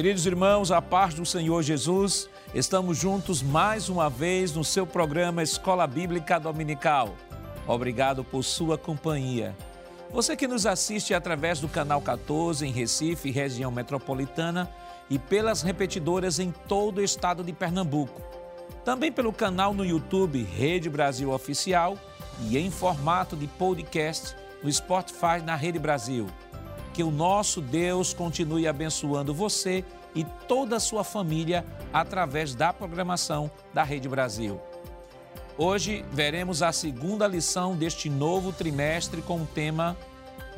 Queridos irmãos, a paz do Senhor Jesus, estamos juntos mais uma vez no seu programa Escola Bíblica Dominical. Obrigado por sua companhia. Você que nos assiste através do canal 14 em Recife, região metropolitana, e pelas repetidoras em todo o estado de Pernambuco. Também pelo canal no YouTube Rede Brasil Oficial e em formato de podcast no Spotify na Rede Brasil. Que o nosso Deus continue abençoando você e toda a sua família através da programação da Rede Brasil. Hoje veremos a segunda lição deste novo trimestre com o tema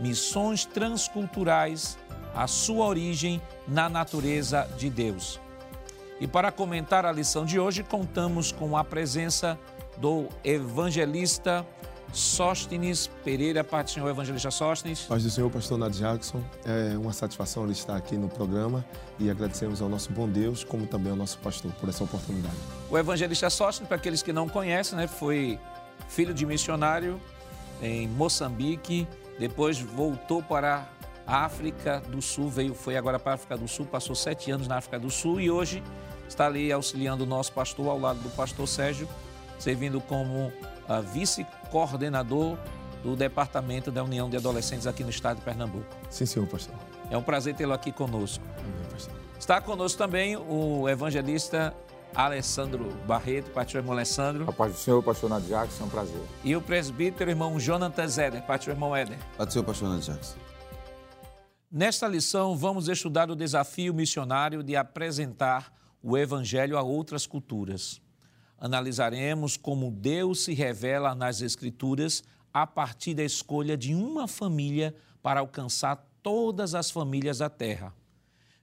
Missões Transculturais, a sua origem na natureza de Deus. E para comentar a lição de hoje, contamos com a presença do evangelista Sóstenes Pereira, Pai do Senhor Evangelista Sóstenes. Paz do Senhor, pastor Nath Jackson. É uma satisfação ele estar aqui no programa e agradecemos ao nosso bom Deus, como também ao nosso pastor, por essa oportunidade. O evangelista Sóstenes, para aqueles que não conhecem, né, foi filho de missionário em Moçambique, depois voltou para a África do Sul, veio, foi agora para a África do Sul, passou sete anos na África do Sul e hoje está ali auxiliando o nosso pastor ao lado do pastor Sérgio, servindo como uh, vice-coordenador do Departamento da União de Adolescentes aqui no estado de Pernambuco. Sim, senhor, pastor. É um prazer tê-lo aqui conosco. Amém, pastor. Está conosco também o evangelista Alessandro Barreto, pastor irmão Alessandro. A paz do Senhor, pastor Nath Jackson, é um prazer. E o presbítero irmão Jonathan Zeder, pastor irmão Éder. Paz do Senhor, pastor Nath Jackson. Nesta lição, vamos estudar o desafio missionário de apresentar o Evangelho a outras culturas. Analisaremos como Deus se revela nas Escrituras a partir da escolha de uma família para alcançar todas as famílias da terra.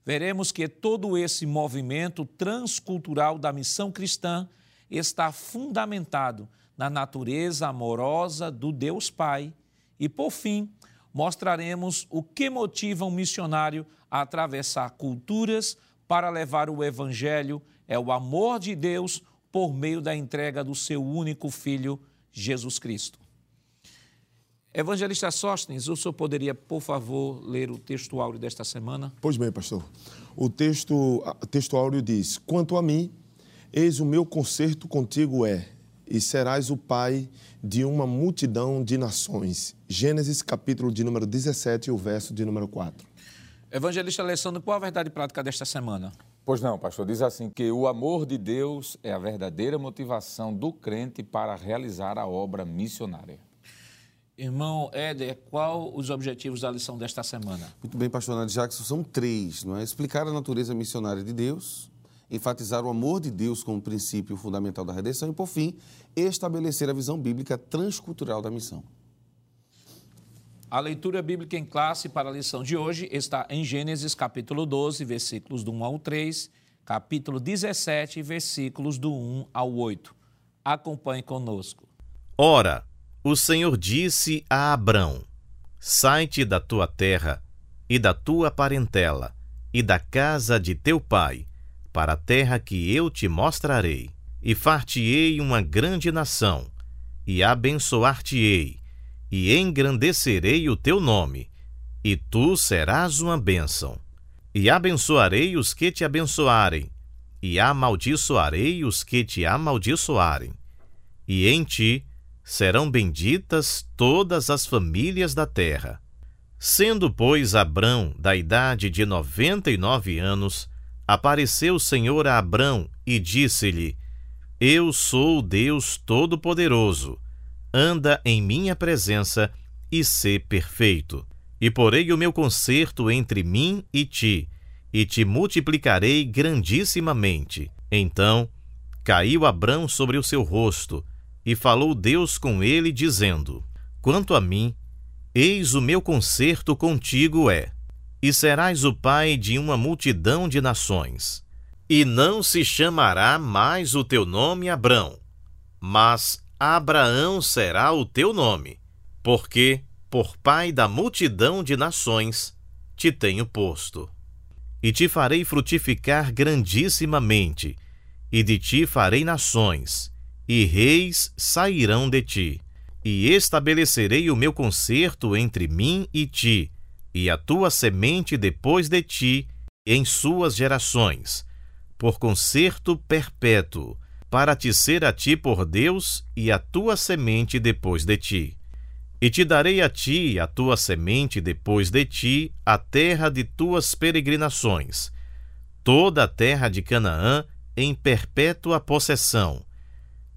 Veremos que todo esse movimento transcultural da missão cristã está fundamentado na natureza amorosa do Deus Pai e, por fim, mostraremos o que motiva um missionário a atravessar culturas para levar o Evangelho, é o amor de Deus por meio da entrega do seu único Filho, Jesus Cristo. Evangelista Sóstenes, o senhor poderia, por favor, ler o texto áureo desta semana? Pois bem, pastor. O texto, texto áureo diz: Quanto a mim, eis o meu concerto contigo é, e serás o pai de uma multidão de nações. Gênesis, capítulo de número 17, o verso de número 4. Evangelista Alessandro, qual a verdade prática desta semana? Pois não, pastor, diz assim que o amor de Deus é a verdadeira motivação do crente para realizar a obra missionária. Irmão Éder, qual os objetivos da lição desta semana? Muito bem, pastor Nath Jackson, são três, não é? Explicar a natureza missionária de Deus, enfatizar o amor de Deus como princípio fundamental da redenção e, por fim, estabelecer a visão bíblica transcultural da missão. A leitura bíblica em classe para a lição de hoje está em Gênesis capítulo 12, versículos do 1 ao 3, capítulo 17, versículos do 1 ao 8. Acompanhe conosco. Ora, o Senhor disse a Abrão: Sai-te da tua terra e da tua parentela e da casa de teu pai, para a terra que eu te mostrarei, e far-te-ei uma grande nação, e abençoar-te-ei, e engrandecerei o teu nome, e tu serás uma bênção. E abençoarei os que te abençoarem, e amaldiçoarei os que te amaldiçoarem. E em ti serão benditas todas as famílias da terra. Sendo, pois, Abrão da idade de noventa e nove anos, apareceu o Senhor a Abrão e disse-lhe: Eu sou o Deus Todo-Poderoso anda em minha presença e sê perfeito. E porei o meu concerto entre mim e ti, e te multiplicarei grandissimamente. Então caiu Abrão sobre o seu rosto, e falou Deus com ele, dizendo: Quanto a mim, eis o meu concerto contigo é, e serás o pai de uma multidão de nações. E não se chamará mais o teu nome Abrão, mas Abraão será o teu nome, porque, por pai da multidão de nações, te tenho posto. E te farei frutificar grandissimamente, e de ti farei nações, e reis sairão de ti. E estabelecerei o meu concerto entre mim e ti, e a tua semente depois de ti, em suas gerações, por concerto perpétuo, para te ser a ti por Deus e a tua semente depois de ti. E te darei a ti a tua semente depois de ti a terra de tuas peregrinações, toda a terra de Canaã em perpétua possessão,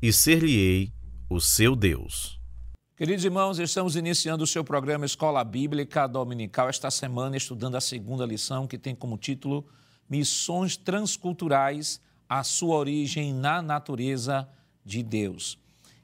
e ser-lhe-ei o seu Deus. Queridos irmãos, estamos iniciando o seu programa Escola Bíblica Dominical esta semana, estudando a segunda lição, que tem como título Missões Transculturais, a sua origem na natureza de Deus.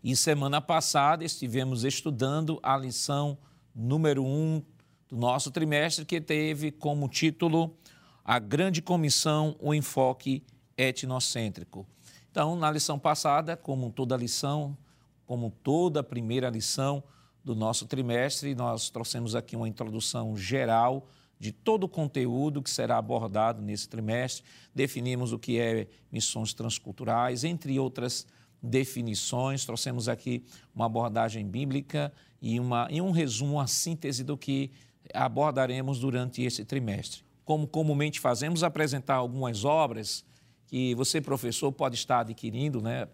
E semana passada estivemos estudando a lição número um do nosso trimestre, que teve como título A Grande Comissão, o Enfoque Etnocêntrico. Então, na lição passada, como toda lição, como toda primeira lição do nosso trimestre, nós trouxemos aqui uma introdução geral de todo o conteúdo que será abordado nesse trimestre. Definimos o que é missões transculturais, entre outras definições. Trouxemos aqui uma abordagem bíblica e, uma, e um resumo, uma síntese do que abordaremos durante esse trimestre. Como comumente fazemos, apresentar algumas obras que você, professor, pode estar adquirindo, né?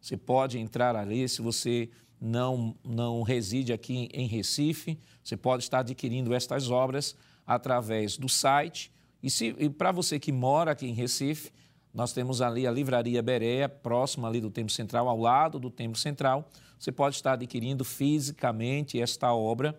Você pode entrar ali, se você não, não reside aqui em Recife, você pode estar adquirindo estas obras através do site. E, e para você que mora aqui em Recife, nós temos ali a Livraria Berea, próxima ali do Templo Central, ao lado do Templo Central. Você pode estar adquirindo fisicamente esta obra.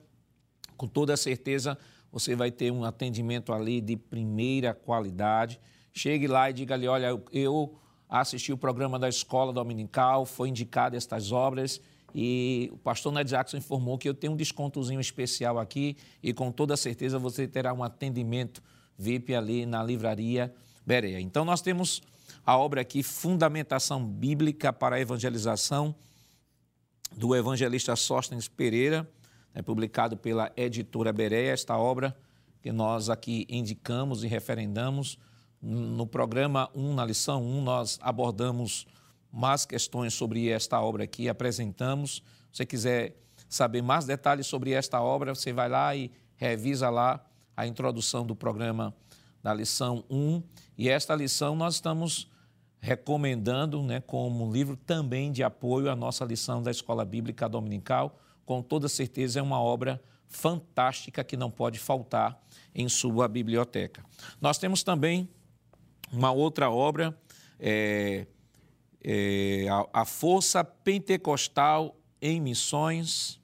Com toda certeza, você vai ter um atendimento ali de primeira qualidade. Chegue lá e diga ali, olha, eu assisti o programa da escola dominical, foi indicado estas obras e o pastor Ned Jackson informou que eu tenho um descontozinho especial aqui e com toda certeza você terá um atendimento VIP ali na livraria Berea. Então nós temos a obra aqui Fundamentação Bíblica para a Evangelização do evangelista Sóstenes Pereira, é publicado pela editora Berea, esta obra que nós aqui indicamos e referendamos no programa 1, na lição 1, nós abordamos mais questões sobre esta obra aqui, apresentamos. Se você quiser saber mais detalhes sobre esta obra, você vai lá e revisa lá a introdução do programa da lição 1. E esta lição nós estamos recomendando né, como um livro também de apoio à nossa lição da Escola Bíblica Dominical. Com toda certeza é uma obra fantástica que não pode faltar em sua biblioteca. Nós temos também uma outra obra, é, é, a, a, Força Pentecostal em Missões,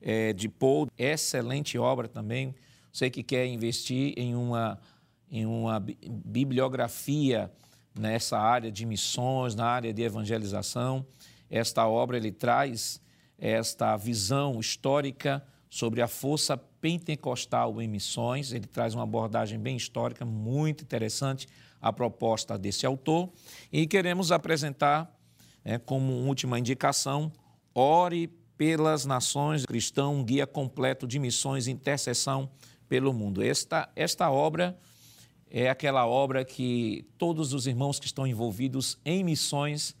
é, de Paul, excelente obra também. Você que quer investir em uma, em uma bibliografia nessa área de missões, na área de evangelização, esta obra ele traz esta visão histórica sobre a força pentecostal em missões. Ele traz uma abordagem bem histórica, muito interessante a proposta desse autor e queremos apresentar, é, como última indicação, Ore pelas Nações Cristão, um guia completo de missões e intercessão pelo mundo. Esta, esta obra é aquela obra que todos os irmãos que estão envolvidos em missões,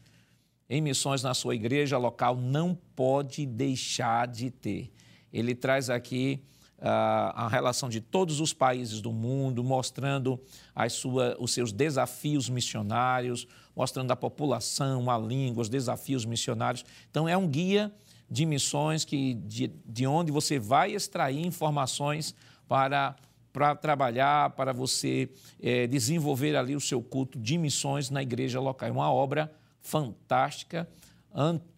em missões na sua igreja local, não pode deixar de ter. Ele traz aqui a relação de todos os países do mundo, mostrando as sua, os seus desafios missionários, mostrando a população, a língua, os desafios missionários. Então, é um guia de missões que, de, de onde você vai extrair informações para, para trabalhar, para você é, desenvolver ali o seu culto de missões na igreja local. É uma obra fantástica.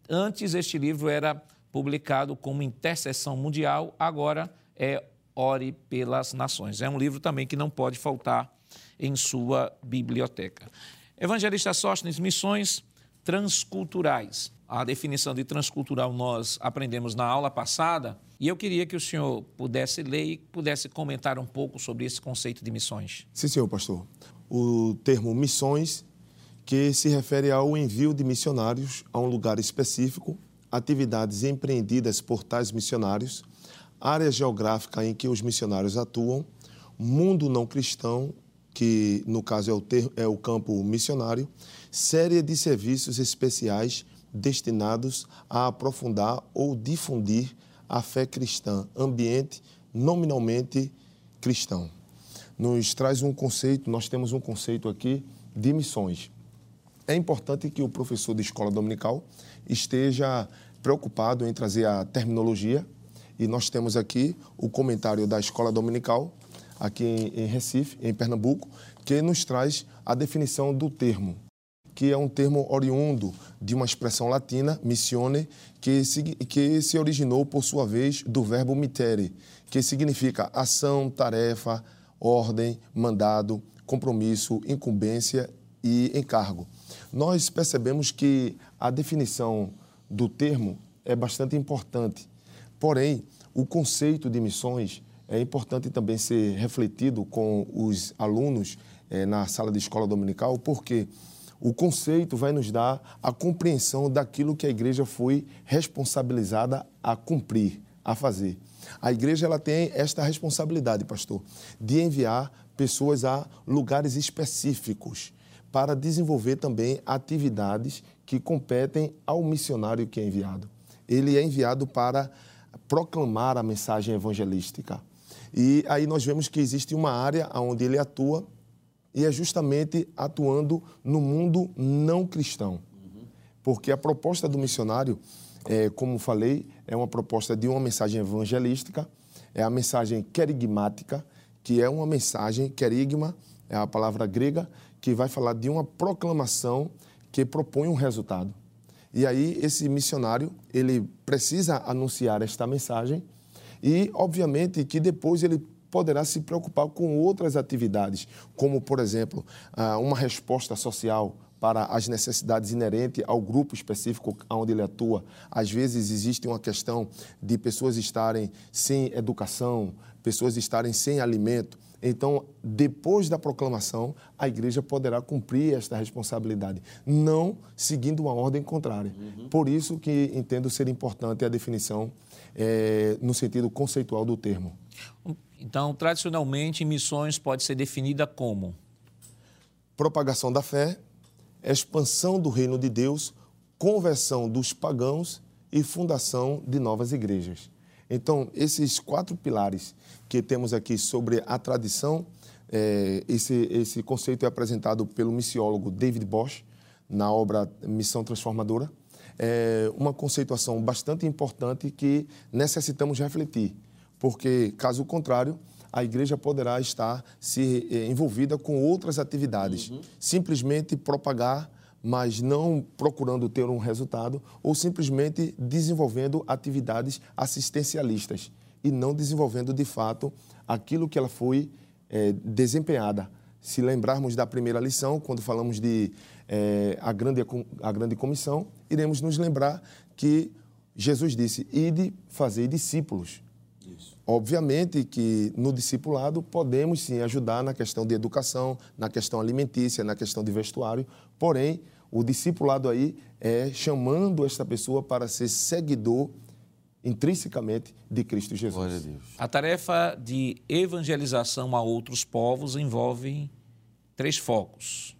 Antes, este livro era publicado como Intercessão Mundial, agora é Ore pelas Nações. É um livro também que não pode faltar em sua biblioteca. Evangelista Sóstenes, missões transculturais. A definição de transcultural nós aprendemos na aula passada e eu queria que o senhor pudesse ler e pudesse comentar um pouco sobre esse conceito de missões. Sim, senhor pastor. O termo missões que se refere ao envio de missionários a um lugar específico, atividades empreendidas por tais missionários, área geográfica em que os missionários atuam, mundo não cristão, que no caso é o, ter, é o campo missionário, série de serviços especiais destinados a aprofundar ou difundir a fé cristã, ambiente nominalmente cristão. nos traz um conceito, nós temos um conceito aqui de missões. É importante que o professor de escola dominical esteja preocupado em trazer a terminologia e nós temos aqui o comentário da escola dominical aqui em Recife, em Pernambuco, que nos traz a definição do termo, que é um termo oriundo de uma expressão latina, missione, que se, que se originou, por sua vez, do verbo mitere, que significa ação, tarefa, ordem, mandado, compromisso, incumbência e encargo. Nós percebemos que a definição do termo é bastante importante, porém, o conceito de missões é importante também ser refletido com os alunos eh, na sala de escola dominical, porque o conceito vai nos dar a compreensão daquilo que a igreja foi responsabilizada a cumprir, a fazer. A igreja ela tem esta responsabilidade, pastor, de enviar pessoas a lugares específicos para desenvolver também atividades que competem ao missionário que é enviado. Ele é enviado para proclamar a mensagem evangelística. E aí nós vemos que existe uma área onde ele atua e é justamente atuando no mundo não cristão. Porque a proposta do missionário, é, como falei, é uma proposta de uma mensagem evangelística, é a mensagem querigmática, que é uma mensagem, querigma é a palavra grega, que vai falar de uma proclamação que propõe um resultado. E aí esse missionário, ele precisa anunciar esta mensagem e, obviamente, que depois ele poderá se preocupar com outras atividades, como, por exemplo, ah, uma resposta social para as necessidades inerentes ao grupo específico onde ele atua. Às vezes existe uma questão de pessoas estarem sem educação, pessoas estarem sem alimento. Então, depois da proclamação, a igreja poderá cumprir esta responsabilidade, não seguindo uma ordem contrária. Uhum. Por isso que entendo ser importante a definição é, no sentido conceitual do termo. Então, tradicionalmente, missões pode ser definida como propagação da fé, expansão do reino de Deus, conversão dos pagãos e fundação de novas igrejas. Então, esses quatro pilares que temos aqui sobre a tradição, é, esse, esse conceito é apresentado pelo missiólogo David Bosch na obra Missão Transformadora. É uma conceituação bastante importante que necessitamos refletir, porque, caso contrário, a igreja poderá estar se é, envolvida com outras atividades, uhum. simplesmente propagar mas não procurando ter um resultado, ou simplesmente desenvolvendo atividades assistencialistas e não desenvolvendo de fato aquilo que ela foi é, desempenhada. Se lembrarmos da primeira lição, quando falamos de é, a, grande, a grande comissão, iremos nos lembrar que Jesus disse: Ide fazer discípulos. Isso. Obviamente que no discipulado podemos sim ajudar na questão de educação, na questão alimentícia, na questão de vestuário, porém o discipulado aí é chamando esta pessoa para ser seguidor intrinsecamente de Cristo Jesus. A, a tarefa de evangelização a outros povos envolve três focos.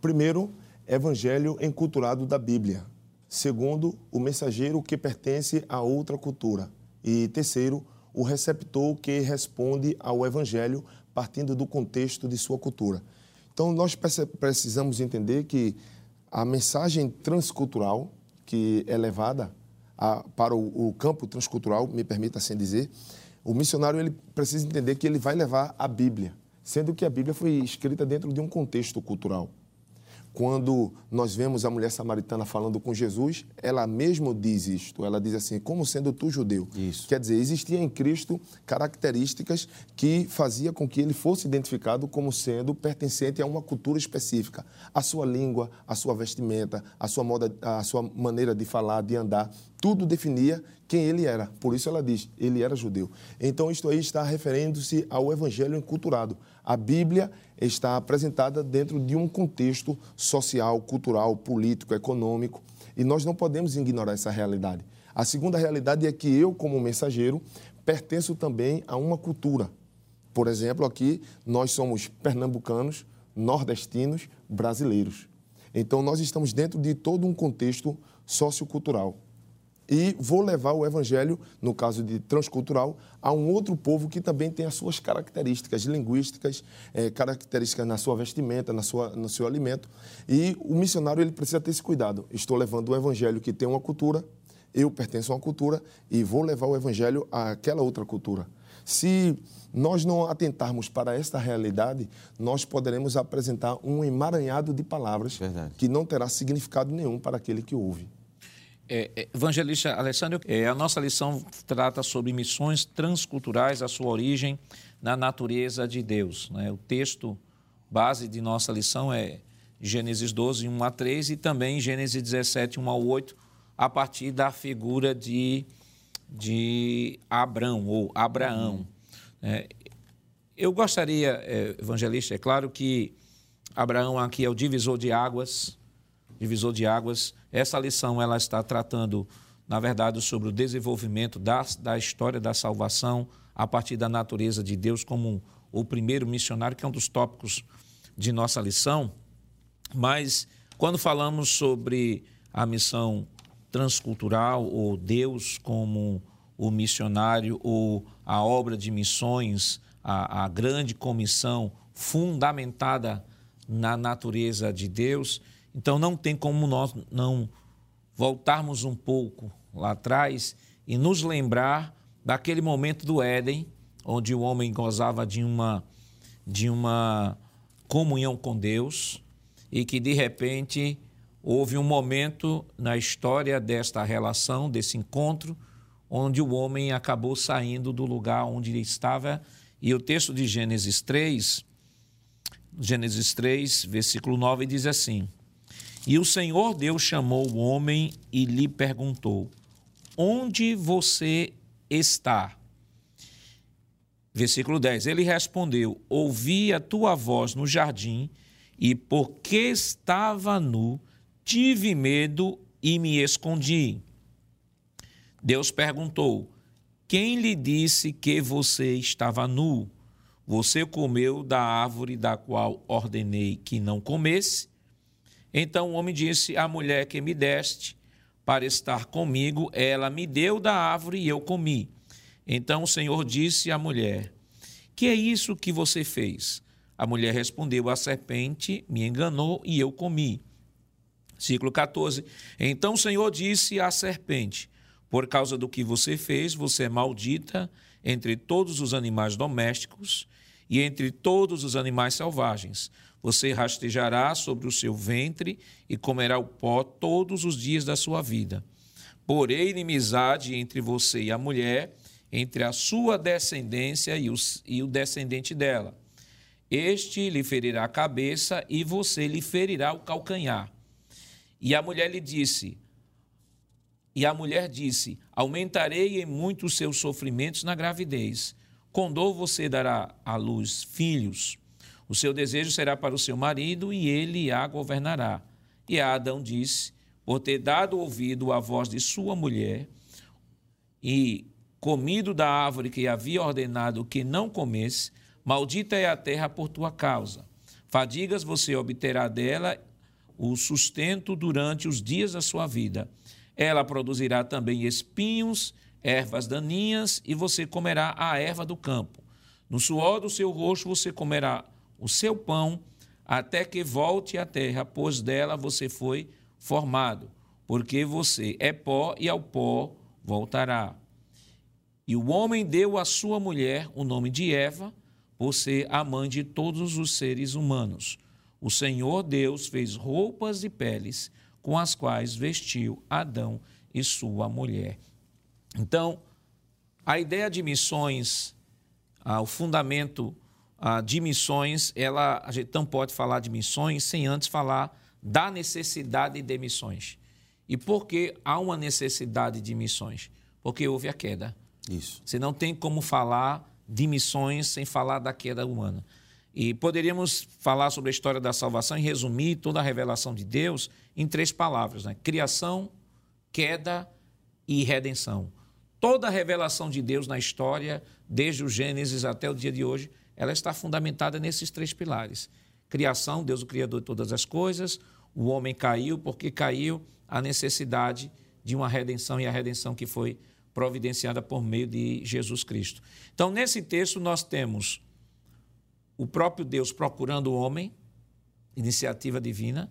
Primeiro, evangelho enculturado da Bíblia. Segundo, o mensageiro que pertence a outra cultura. E terceiro, o receptor que responde ao evangelho partindo do contexto de sua cultura. Então, nós precisamos entender que a mensagem transcultural que é levada a, para o, o, campo transcultural, me permita assim dizer, o missionário ele precisa entender que ele vai levar a Bíblia, sendo que a Bíblia foi escrita dentro de um contexto cultural. Quando nós vemos a mulher samaritana falando com Jesus, ela mesmo diz isto. Ela diz assim: como sendo tu judeu. Isso. Quer dizer, existia em Cristo características que fazia com que ele fosse identificado como sendo pertencente a uma cultura específica. A sua língua, a sua vestimenta, a sua, moda, a sua maneira de falar, de andar, tudo definia quem ele era. Por isso ela diz, ele era judeu. Então, isto aí está referindo-se ao evangelho enculturado. A Bíblia está apresentada dentro de um contexto social, cultural, político, econômico, e nós não podemos ignorar essa realidade. A segunda realidade é que eu, como mensageiro, pertenço também a uma cultura. Por exemplo, aqui nós somos pernambucanos, nordestinos, brasileiros. Então, nós estamos dentro de todo um contexto sociocultural. E vou levar o evangelho, no caso de transcultural, a um outro povo que também tem as suas características linguísticas, é, características na sua vestimenta, na sua, no seu alimento. E o missionário ele precisa ter esse cuidado. Estou levando o evangelho que tem uma cultura, eu pertenço a uma cultura e vou levar o evangelho àquela outra cultura. Se nós não atentarmos para esta realidade, nós poderemos apresentar um emaranhado de palavras Verdade. que não terá significado nenhum para aquele que ouve. É, é, evangelista Alessandro, é, a nossa lição trata sobre missões transculturais, a sua origem na natureza de Deus. Né? O texto base de nossa lição é Gênesis 12, 1 a 3 e também Gênesis 17, 1 a 8, a partir da figura de, de Abrão ou Abraão. É, eu gostaria, é, evangelista, é claro que Abraão aqui é o divisor de águas, divisor de águas. Essa lição ela está tratando, na verdade, sobre o desenvolvimento da, da história da salvação a partir da natureza de Deus como o primeiro missionário, que é um dos tópicos de nossa lição. Mas quando falamos sobre a missão transcultural ou Deus como o missionário ou a obra de missões, a, a grande comissão fundamentada na natureza de Deus, então não tem como nós não voltarmos um pouco lá atrás e nos lembrar daquele momento do Éden, onde o homem gozava de uma de uma comunhão com Deus e que de repente houve um momento na história desta relação, desse encontro, onde o homem acabou saindo do lugar onde ele estava. E o texto de Gênesis 3, Gênesis 3, versículo 9, diz assim: e o Senhor Deus chamou o homem e lhe perguntou: Onde você está? Versículo 10. Ele respondeu: Ouvi a tua voz no jardim, e porque estava nu, tive medo e me escondi. Deus perguntou: Quem lhe disse que você estava nu? Você comeu da árvore da qual ordenei que não comesse? Então o homem disse: A mulher que me deste para estar comigo, ela me deu da árvore e eu comi. Então o Senhor disse à mulher: Que é isso que você fez? A mulher respondeu: A serpente me enganou e eu comi. Ciclo 14. Então o Senhor disse à serpente: Por causa do que você fez, você é maldita entre todos os animais domésticos e entre todos os animais selvagens. Você rastejará sobre o seu ventre e comerá o pó todos os dias da sua vida. Porém, inimizade entre você e a mulher, entre a sua descendência e, e o descendente dela. Este lhe ferirá a cabeça e você lhe ferirá o calcanhar. E a mulher lhe disse: E a mulher disse: Aumentarei em muito os seus sofrimentos na gravidez. Com dor você dará à luz filhos. O seu desejo será para o seu marido e ele a governará. E Adão disse: Por ter dado ouvido à voz de sua mulher e comido da árvore que havia ordenado que não comesse, maldita é a terra por tua causa. Fadigas você obterá dela o sustento durante os dias da sua vida. Ela produzirá também espinhos, ervas daninhas, e você comerá a erva do campo. No suor do seu rosto você comerá o seu pão até que volte à terra, pois dela você foi formado, porque você é pó e ao pó voltará. E o homem deu à sua mulher o nome de Eva, por ser a mãe de todos os seres humanos. O Senhor Deus fez roupas de peles com as quais vestiu Adão e sua mulher. Então, a ideia de missões, ah, o fundamento ah, de missões, ela, a gente não pode falar de missões sem antes falar da necessidade de missões. E por que há uma necessidade de missões? Porque houve a queda. Isso. Você não tem como falar de missões sem falar da queda humana. E poderíamos falar sobre a história da salvação e resumir toda a revelação de Deus em três palavras: né? criação, queda e redenção. Toda a revelação de Deus na história, desde o Gênesis até o dia de hoje, ela está fundamentada nesses três pilares. Criação, Deus o Criador de todas as coisas, o homem caiu, porque caiu a necessidade de uma redenção e a redenção que foi providenciada por meio de Jesus Cristo. Então, nesse texto, nós temos o próprio Deus procurando o homem, iniciativa divina,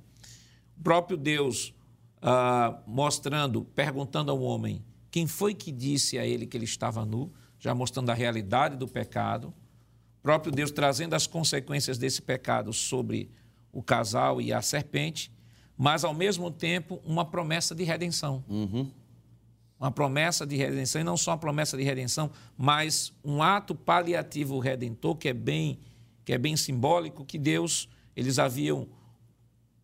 o próprio Deus ah, mostrando, perguntando ao homem quem foi que disse a ele que ele estava nu, já mostrando a realidade do pecado, próprio Deus trazendo as consequências desse pecado sobre o casal e a serpente, mas ao mesmo tempo uma promessa de redenção. Uhum. Uma promessa de redenção, e não só uma promessa de redenção, mas um ato paliativo redentor que é bem, que é bem simbólico, que Deus, eles haviam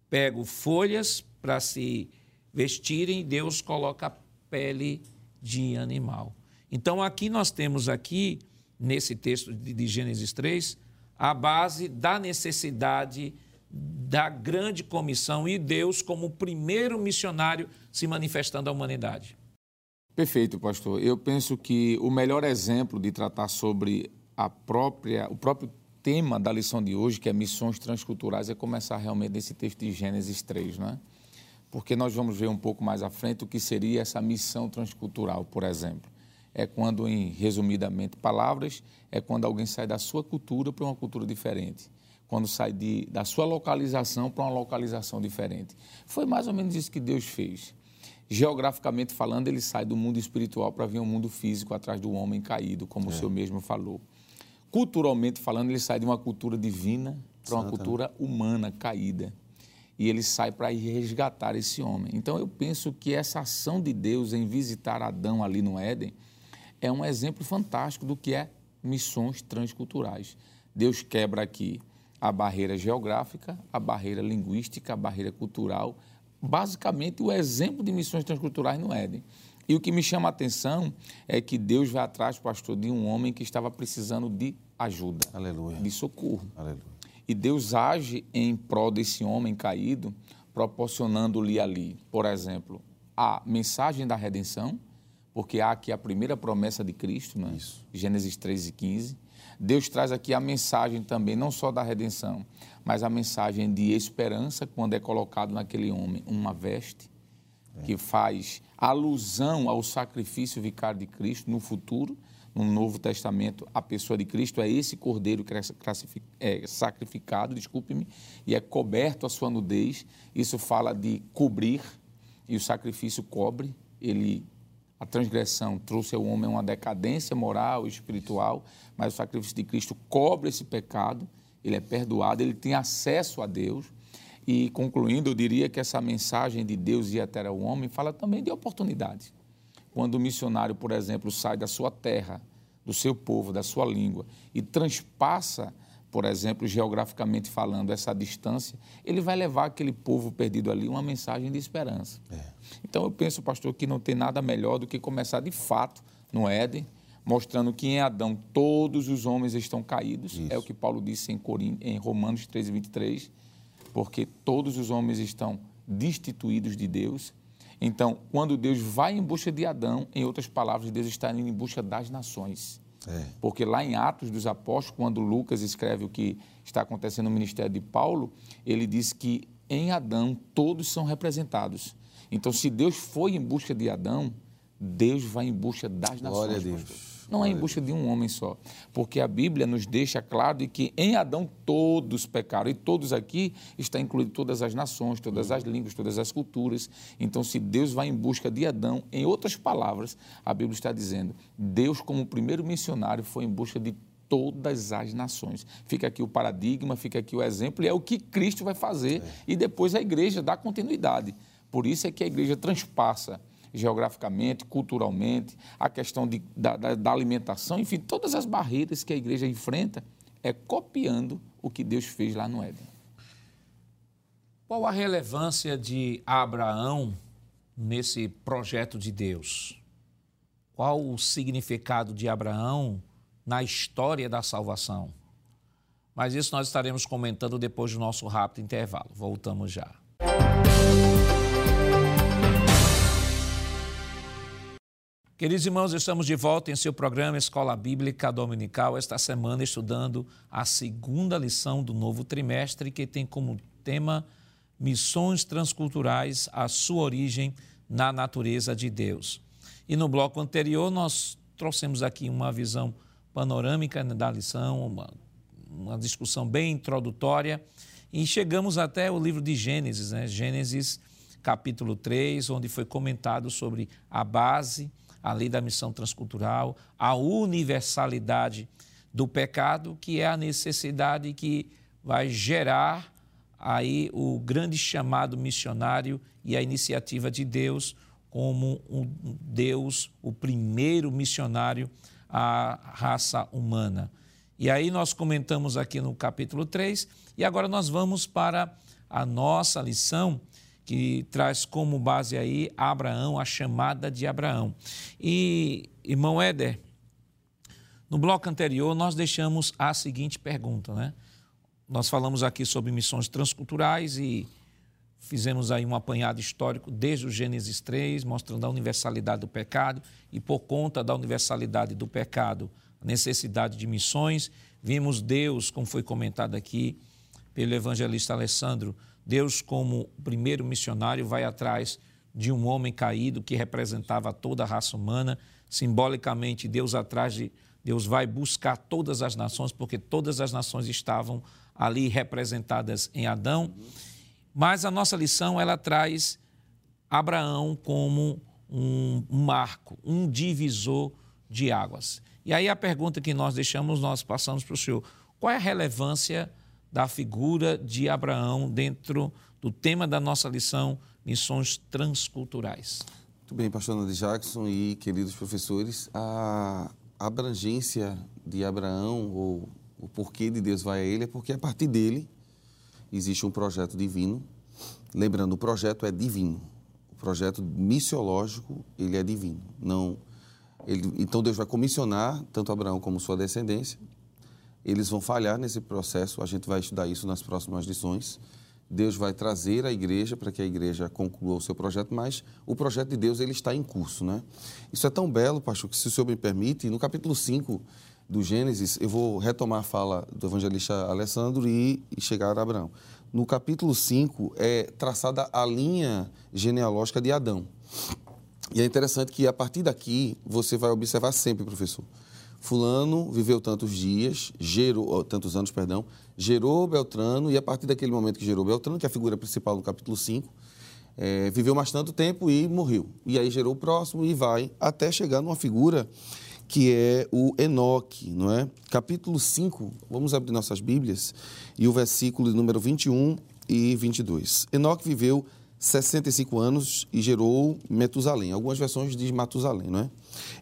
pego folhas para se vestirem, Deus coloca a pele de animal. Então aqui nós temos aqui, nesse texto de Gênesis 3, a base da necessidade da grande comissão e Deus como primeiro missionário se manifestando à humanidade. Perfeito, pastor. Eu penso que o melhor exemplo de tratar sobre a própria, o próprio tema da lição de hoje, que é missões transculturais, é começar realmente nesse texto de Gênesis 3, não é? Porque nós vamos ver um pouco mais à frente o que seria essa missão transcultural, por exemplo. É quando, em resumidamente palavras, é quando alguém sai da sua cultura para uma cultura diferente quando sai de, da sua localização para uma localização diferente. Foi mais ou menos isso que Deus fez. Geograficamente falando, ele sai do mundo espiritual para vir ao mundo físico atrás do homem caído, como é. o senhor mesmo falou. Culturalmente falando, ele sai de uma cultura divina para uma cultura humana caída. E ele sai para resgatar esse homem. Então eu penso que essa ação de Deus em visitar Adão ali no Éden é um exemplo fantástico do que é missões transculturais. Deus quebra aqui a barreira geográfica, a barreira linguística, a barreira cultural, basicamente o exemplo de missões transculturais no Éden. E o que me chama a atenção é que Deus vai atrás, pastor, de um homem que estava precisando de ajuda, Aleluia. de socorro. Aleluia. E Deus age em prol desse homem caído, proporcionando-lhe ali, por exemplo, a mensagem da redenção, porque há aqui a primeira promessa de Cristo, né? Isso. Gênesis 3 e 15 Deus traz aqui a mensagem também, não só da redenção, mas a mensagem de esperança quando é colocado naquele homem uma veste é. que faz alusão ao sacrifício vicário de Cristo no futuro. No Novo Testamento, a pessoa de Cristo é esse cordeiro que é sacrificado, desculpe-me, e é coberto a sua nudez. Isso fala de cobrir, e o sacrifício cobre, ele a transgressão trouxe ao homem uma decadência moral e espiritual, mas o sacrifício de Cristo cobre esse pecado, ele é perdoado, ele tem acesso a Deus. E concluindo, eu diria que essa mensagem de Deus ir até o homem fala também de oportunidade. Quando o missionário, por exemplo, sai da sua terra, do seu povo, da sua língua e transpassa por exemplo, geograficamente falando, essa distância, ele vai levar aquele povo perdido ali uma mensagem de esperança. É. Então eu penso, pastor, que não tem nada melhor do que começar de fato no Éden, mostrando que em Adão todos os homens estão caídos. Isso. É o que Paulo disse em, Corin... em Romanos 13, 23, porque todos os homens estão destituídos de Deus. Então, quando Deus vai em busca de Adão, em outras palavras, Deus está indo em busca das nações. É. Porque lá em Atos dos Apóstolos, quando Lucas escreve o que está acontecendo no ministério de Paulo, ele diz que em Adão todos são representados. Então, se Deus foi em busca de Adão, Deus vai em busca das nações. Glória a Deus. Não é em busca de um homem só. Porque a Bíblia nos deixa claro de que em Adão todos pecaram. E todos aqui está incluído todas as nações, todas as línguas, todas as culturas. Então, se Deus vai em busca de Adão, em outras palavras, a Bíblia está dizendo: Deus, como primeiro missionário, foi em busca de todas as nações. Fica aqui o paradigma, fica aqui o exemplo, e é o que Cristo vai fazer. É. E depois a igreja dá continuidade. Por isso é que a igreja transpassa geograficamente, culturalmente, a questão de, da, da, da alimentação, enfim, todas as barreiras que a igreja enfrenta é copiando o que Deus fez lá no Éden. Qual a relevância de Abraão nesse projeto de Deus? Qual o significado de Abraão na história da salvação? Mas isso nós estaremos comentando depois do nosso rápido intervalo. Voltamos já. Queridos irmãos, estamos de volta em seu programa Escola Bíblica Dominical, esta semana estudando a segunda lição do novo trimestre, que tem como tema Missões Transculturais, a sua origem na natureza de Deus. E no bloco anterior, nós trouxemos aqui uma visão panorâmica da lição, uma, uma discussão bem introdutória, e chegamos até o livro de Gênesis, né? Gênesis capítulo 3, onde foi comentado sobre a base, a lei da missão transcultural, a universalidade do pecado, que é a necessidade que vai gerar aí o grande chamado missionário e a iniciativa de Deus como um Deus, o primeiro missionário à raça humana. E aí nós comentamos aqui no capítulo 3 e agora nós vamos para a nossa lição que traz como base aí Abraão, a chamada de Abraão. E irmão Éder, no bloco anterior nós deixamos a seguinte pergunta, né? Nós falamos aqui sobre missões transculturais e fizemos aí um apanhado histórico desde o Gênesis 3, mostrando a universalidade do pecado e por conta da universalidade do pecado, a necessidade de missões. Vimos Deus, como foi comentado aqui pelo evangelista Alessandro, Deus como primeiro missionário vai atrás de um homem caído que representava toda a raça humana. Simbolicamente, Deus atrás de Deus vai buscar todas as nações, porque todas as nações estavam ali representadas em Adão. Mas a nossa lição ela traz Abraão como um, marco, um divisor de águas. E aí a pergunta que nós deixamos, nós passamos para o senhor: qual é a relevância da figura de Abraão dentro do tema da nossa lição, missões transculturais? Muito bem, pastor Nando Jackson e queridos professores, a abrangência de Abraão ou o porquê de Deus vai a ele é porque a partir dele existe um projeto divino. Lembrando, o projeto é divino. O projeto missiológico, ele é divino. Não, ele, então Deus vai comissionar tanto Abraão como sua descendência. Eles vão falhar nesse processo, a gente vai estudar isso nas próximas lições. Deus vai trazer a igreja para que a igreja conclua o seu projeto, mas o projeto de Deus ele está em curso, né? Isso é tão belo, pastor, que se o senhor me permite, no capítulo 5 do Gênesis, eu vou retomar a fala do evangelista Alessandro e, e chegar a Abraão. No capítulo 5 é traçada a linha genealógica de Adão. E é interessante que a partir daqui você vai observar sempre, professor. Fulano viveu tantos dias, gerou, tantos anos, perdão, gerou Beltrano, e a partir daquele momento que gerou Beltrano, que é a figura principal do capítulo 5, é, viveu mais tanto tempo e morreu. E aí gerou o próximo e vai até chegar numa figura que é o Enoque, não é? Capítulo 5, vamos abrir nossas Bíblias, e o versículo número 21 e 22. Enoque viveu 65 anos e gerou Metusalém. Algumas versões diz Matusalém, não é?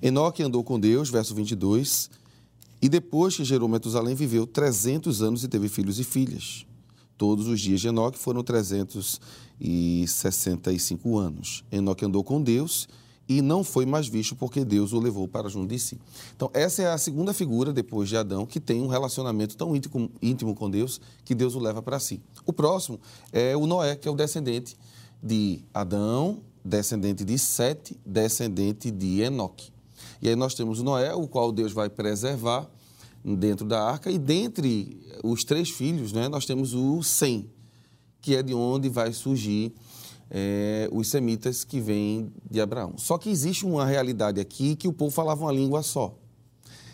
Enoque andou com Deus, verso 22, e depois que gerou Metusalém, viveu 300 anos e teve filhos e filhas. Todos os dias de Enoque foram 365 anos. Enoque andou com Deus e não foi mais visto porque Deus o levou para junto de si. Então, essa é a segunda figura, depois de Adão, que tem um relacionamento tão íntimo, íntimo com Deus que Deus o leva para si. O próximo é o Noé, que é o descendente de Adão, descendente de Sete, descendente de Enoque. E aí nós temos Noé, o qual Deus vai preservar dentro da arca, e dentre os três filhos, né, nós temos o Sem, que é de onde vai surgir é, os semitas que vêm de Abraão. Só que existe uma realidade aqui que o povo falava uma língua só.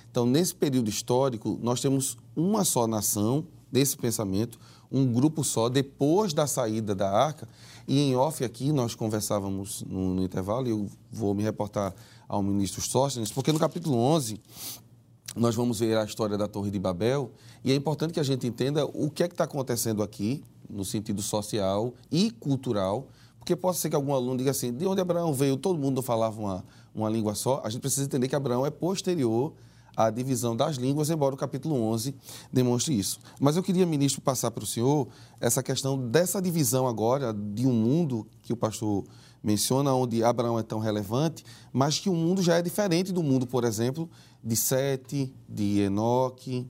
Então, nesse período histórico, nós temos uma só nação, nesse pensamento, um grupo só, depois da saída da arca. E em off aqui, nós conversávamos no, no intervalo, e eu vou me reportar ao ministro Sóstenes, porque no capítulo 11, nós vamos ver a história da Torre de Babel, e é importante que a gente entenda o que é que está acontecendo aqui, no sentido social e cultural, porque pode ser que algum aluno diga assim, de onde Abraão veio, todo mundo falava uma, uma língua só. A gente precisa entender que Abraão é posterior à divisão das línguas, embora o capítulo 11 demonstre isso. Mas eu queria, ministro, passar para o senhor essa questão dessa divisão agora de um mundo que o pastor menciona, onde Abraão é tão relevante, mas que o mundo já é diferente do mundo, por exemplo, de Sete, de Enoque,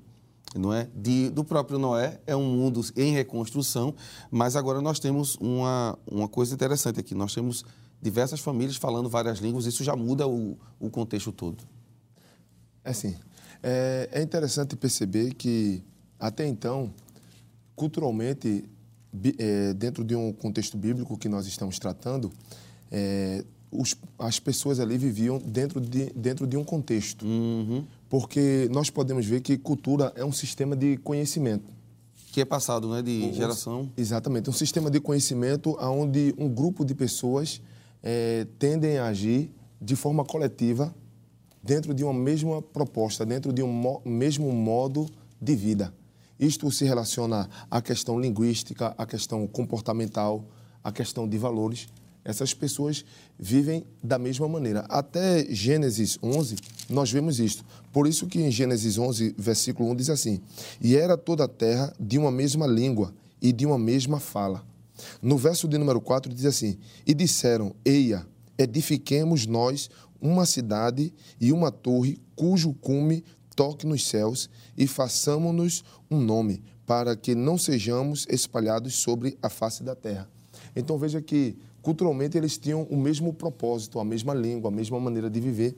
não é? De, do próprio Noé, é um mundo em reconstrução, mas agora nós temos uma, uma coisa interessante aqui, nós temos diversas famílias falando várias línguas, isso já muda o, o contexto todo. É assim, é, é interessante perceber que até então, culturalmente, é, dentro de um contexto bíblico que nós estamos tratando, é, os, as pessoas ali viviam dentro de, dentro de um contexto. Porque nós podemos ver que cultura é um sistema de conhecimento. Que é passado, né? De geração. Exatamente, um sistema de conhecimento onde um grupo de pessoas eh, tendem a agir de forma coletiva dentro de uma mesma proposta, dentro de um mo- mesmo modo de vida. Isto se relaciona à questão linguística, à questão comportamental, à questão de valores. Essas pessoas vivem da mesma maneira. Até Gênesis 11, nós vemos isto. Por isso que em Gênesis 11, versículo 1 diz assim: E era toda a terra de uma mesma língua e de uma mesma fala. No verso de número 4 diz assim: E disseram: Eia, edifiquemos nós uma cidade e uma torre cujo cume toque nos céus e façamos-nos um nome, para que não sejamos espalhados sobre a face da terra. Então veja que culturalmente eles tinham o mesmo propósito, a mesma língua, a mesma maneira de viver.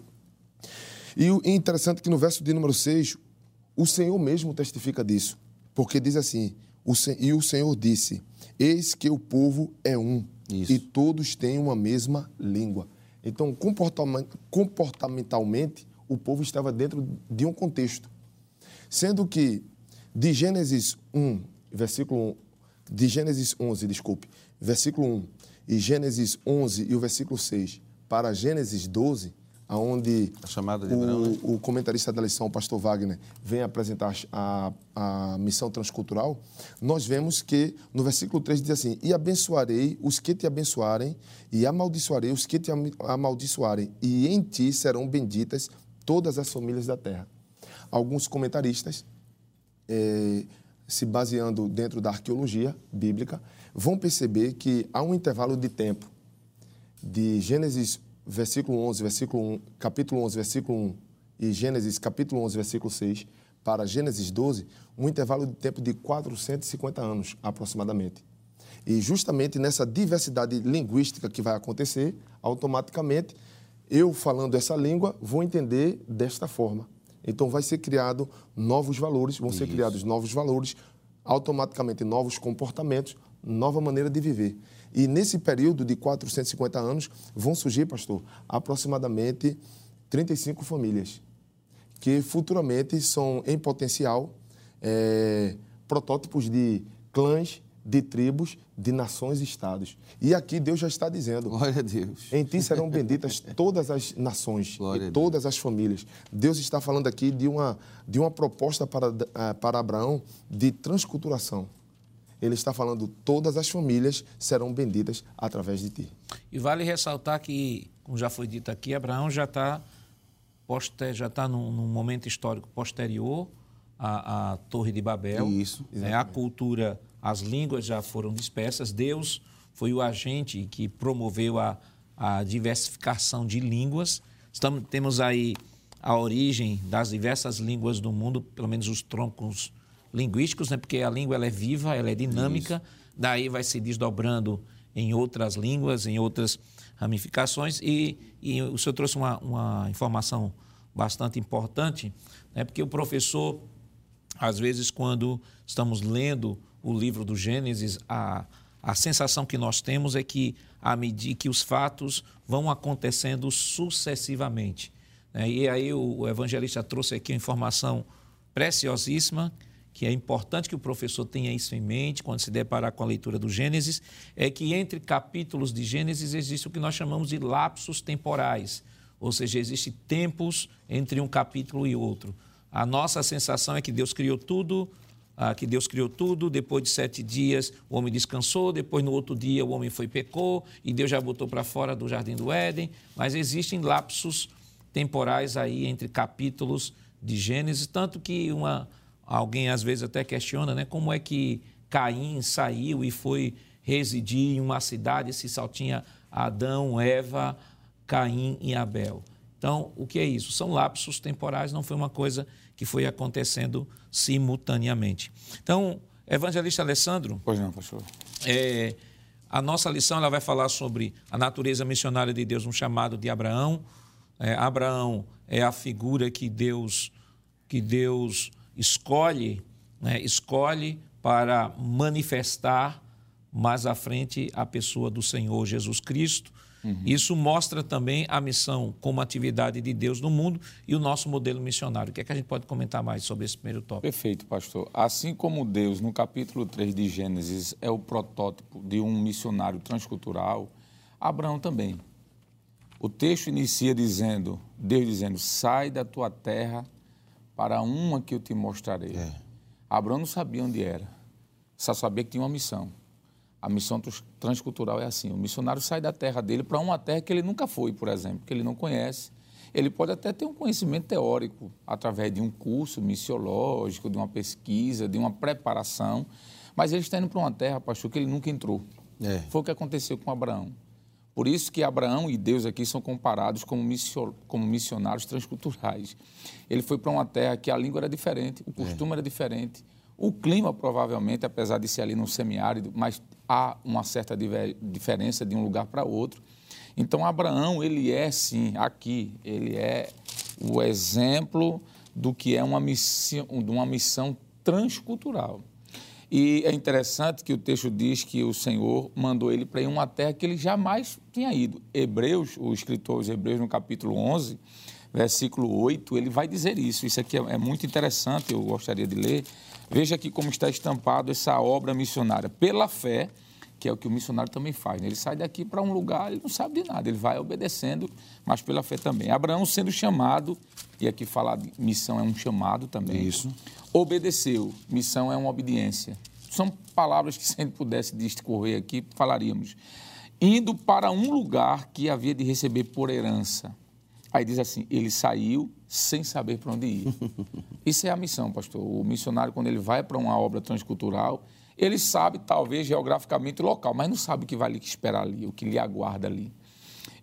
E o interessante é que no verso de número 6, o Senhor mesmo testifica disso, porque diz assim: E o Senhor disse: Eis que o povo é um, Isso. e todos têm uma mesma língua. Então, comportamentalmente, o povo estava dentro de um contexto. Sendo que de Gênesis 1, versículo 1, de Gênesis 11, desculpe, versículo 1, e Gênesis 11 e o versículo 6, para Gênesis 12, aonde A chamada de Abraão, né? o, o comentarista da lição, o pastor Wagner, vem apresentar a, a missão transcultural, nós vemos que no versículo 3 diz assim: E abençoarei os que te abençoarem, e amaldiçoarei os que te am- amaldiçoarem, e em ti serão benditas todas as famílias da terra. Alguns comentaristas, eh, se baseando dentro da arqueologia bíblica, vão perceber que há um intervalo de tempo de Gênesis versículo 11, versículo 1, capítulo 11, versículo 1 e Gênesis capítulo 11, versículo 6 para Gênesis 12, um intervalo de tempo de 450 anos aproximadamente. E justamente nessa diversidade linguística que vai acontecer, automaticamente eu falando essa língua vou entender desta forma. Então vai ser criado novos valores, vão ser criados novos valores, automaticamente novos comportamentos, nova maneira de viver. E nesse período de 450 anos vão surgir, pastor, aproximadamente 35 famílias que futuramente são, em potencial, eh, protótipos de clãs, de tribos, de nações e estados. E aqui Deus já está dizendo: Glória a Deus. em ti serão benditas todas as nações Glória e todas as famílias. Deus está falando aqui de uma, de uma proposta para, eh, para Abraão de transculturação. Ele está falando todas as famílias serão benditas através de ti. E vale ressaltar que, como já foi dito aqui, Abraão já está já está num, num momento histórico posterior à, à Torre de Babel. Isso, né? A cultura, as línguas já foram dispersas. Deus foi o agente que promoveu a, a diversificação de línguas. Estamos, temos aí a origem das diversas línguas do mundo, pelo menos os troncos linguísticos, né? porque a língua ela é viva, ela é dinâmica, daí vai se desdobrando em outras línguas, em outras ramificações. E, e o senhor trouxe uma, uma informação bastante importante, né? porque o professor, às vezes, quando estamos lendo o livro do Gênesis, a, a sensação que nós temos é que, à medida que os fatos vão acontecendo sucessivamente. né? E aí o, o evangelista trouxe aqui uma informação preciosíssima, que é importante que o professor tenha isso em mente quando se deparar com a leitura do Gênesis, é que entre capítulos de Gênesis existe o que nós chamamos de lapsos temporais, ou seja, existem tempos entre um capítulo e outro. A nossa sensação é que Deus criou tudo, ah, que Deus criou tudo, depois de sete dias o homem descansou, depois no outro dia o homem foi pecou, e Deus já botou para fora do jardim do Éden, mas existem lapsos temporais aí entre capítulos de Gênesis, tanto que uma, alguém às vezes até questiona, né, como é que Caim saiu e foi residir em uma cidade se só tinha Adão, Eva, Caim e Abel. Então, o que é isso? São lapsos temporais, não foi uma coisa que foi acontecendo simultaneamente. Então, evangelista Alessandro, Pois não, pastor. é, a nossa lição ela vai falar sobre a natureza missionária de Deus no chamado de Abraão. É, Abraão é a figura que Deus que Deus escolhe, né, escolhe para manifestar mais à frente a pessoa do Senhor Jesus Cristo. Uhum. Isso mostra também a missão como atividade de Deus no mundo e o nosso modelo missionário. O que é que a gente pode comentar mais sobre esse primeiro tópico? Perfeito, pastor. Assim como Deus, no capítulo 3 de Gênesis, é o protótipo de um missionário transcultural, Abraão também. O texto inicia dizendo, Deus dizendo, sai da tua terra para uma que eu te mostrarei. É. Abraão não sabia onde era, só sabia que tinha uma missão. A missão transcultural é assim: o missionário sai da terra dele para uma terra que ele nunca foi, por exemplo, que ele não conhece. Ele pode até ter um conhecimento teórico através de um curso missiológico, de uma pesquisa, de uma preparação, mas ele está indo para uma terra, pastor, que ele nunca entrou. É. Foi o que aconteceu com Abraão. Por isso que Abraão e Deus aqui são comparados como, missionários transculturais. Ele foi para uma terra que a língua era diferente, o costume é. era diferente, o clima, provavelmente, apesar de ser ali no semiárido, mas há uma certa diferença de um lugar para outro. Então, Abraão, ele é, sim, aqui, ele é o exemplo do que é uma missão, uma missão transcultural. E é interessante que o texto diz que o Senhor mandou ele para ir uma terra que ele jamais tinha ido. Hebreus, o escritor de Hebreus, no capítulo 11, versículo 8, ele vai dizer isso. Isso aqui é, é muito interessante, eu gostaria de ler. Veja aqui como está estampado essa obra missionária. Pela fé, que é o que o missionário também faz. Né? Ele sai daqui para um lugar, ele não sabe de nada, ele vai obedecendo, mas pela fé também. Abraão sendo chamado, e aqui falar de missão é um chamado também. Isso. Obedeceu, missão é uma obediência. São palavras que, se a gente pudesse discorrer aqui, falaríamos. Indo para um lugar que havia de receber por herança. Aí diz assim: ele saiu sem saber para onde ir. Isso é a missão, pastor. O missionário, quando ele vai para uma obra transcultural, ele sabe, talvez, geograficamente o local, mas não sabe o que vai lhe esperar ali, o que lhe aguarda ali.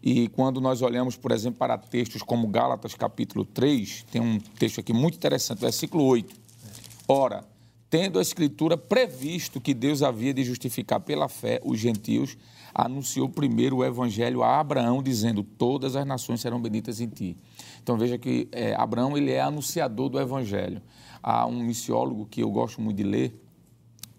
E quando nós olhamos, por exemplo, para textos como Gálatas capítulo 3, tem um texto aqui muito interessante, versículo 8. Ora, tendo a Escritura previsto que Deus havia de justificar pela fé os gentios, anunciou primeiro o evangelho a Abraão, dizendo: Todas as nações serão benditas em ti. Então veja que é, Abraão ele é anunciador do evangelho. Há um missiólogo que eu gosto muito de ler,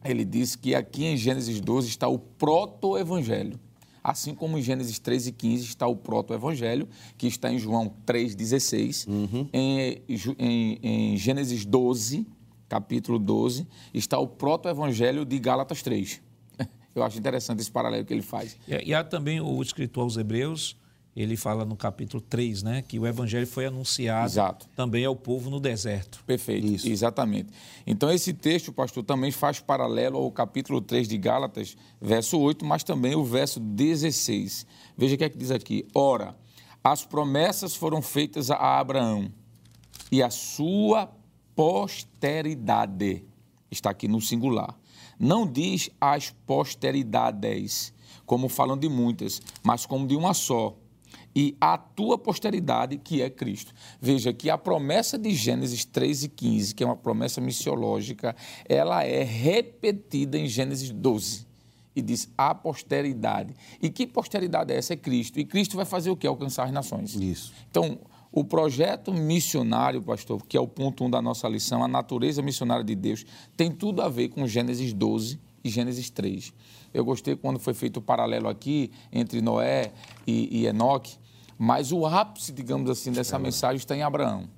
ele diz que aqui em Gênesis 12 está o proto-evangelho. Assim como em Gênesis 13 e 15 está o proto-evangelho, que está em João 3,16. Uhum. Em, em, em Gênesis 12, capítulo 12, está o proto-evangelho de Gálatas 3. Eu acho interessante esse paralelo que ele faz. E, e há também o escritor aos Hebreus, ele fala no capítulo 3, né, que o evangelho foi anunciado Exato. também ao povo no deserto. Perfeito, Isso. exatamente. Então esse texto, pastor, também faz paralelo ao capítulo 3 de Gálatas, verso 8, mas também o verso 16. Veja o que é que diz aqui. Ora, as promessas foram feitas a Abraão e a sua posteridade. Está aqui no singular não diz as posteridades, como falam de muitas, mas como de uma só. E a tua posteridade, que é Cristo. Veja que a promessa de Gênesis 3 e 15, que é uma promessa missiológica, ela é repetida em Gênesis 12 e diz a posteridade. E que posteridade é essa? É Cristo. E Cristo vai fazer o que? Alcançar as nações. Isso. Então, o projeto missionário, pastor, que é o ponto 1 um da nossa lição, a natureza missionária de Deus, tem tudo a ver com Gênesis 12 e Gênesis 3. Eu gostei quando foi feito o paralelo aqui entre Noé e, e Enoque, mas o ápice, digamos assim, dessa é mensagem está em Abraão.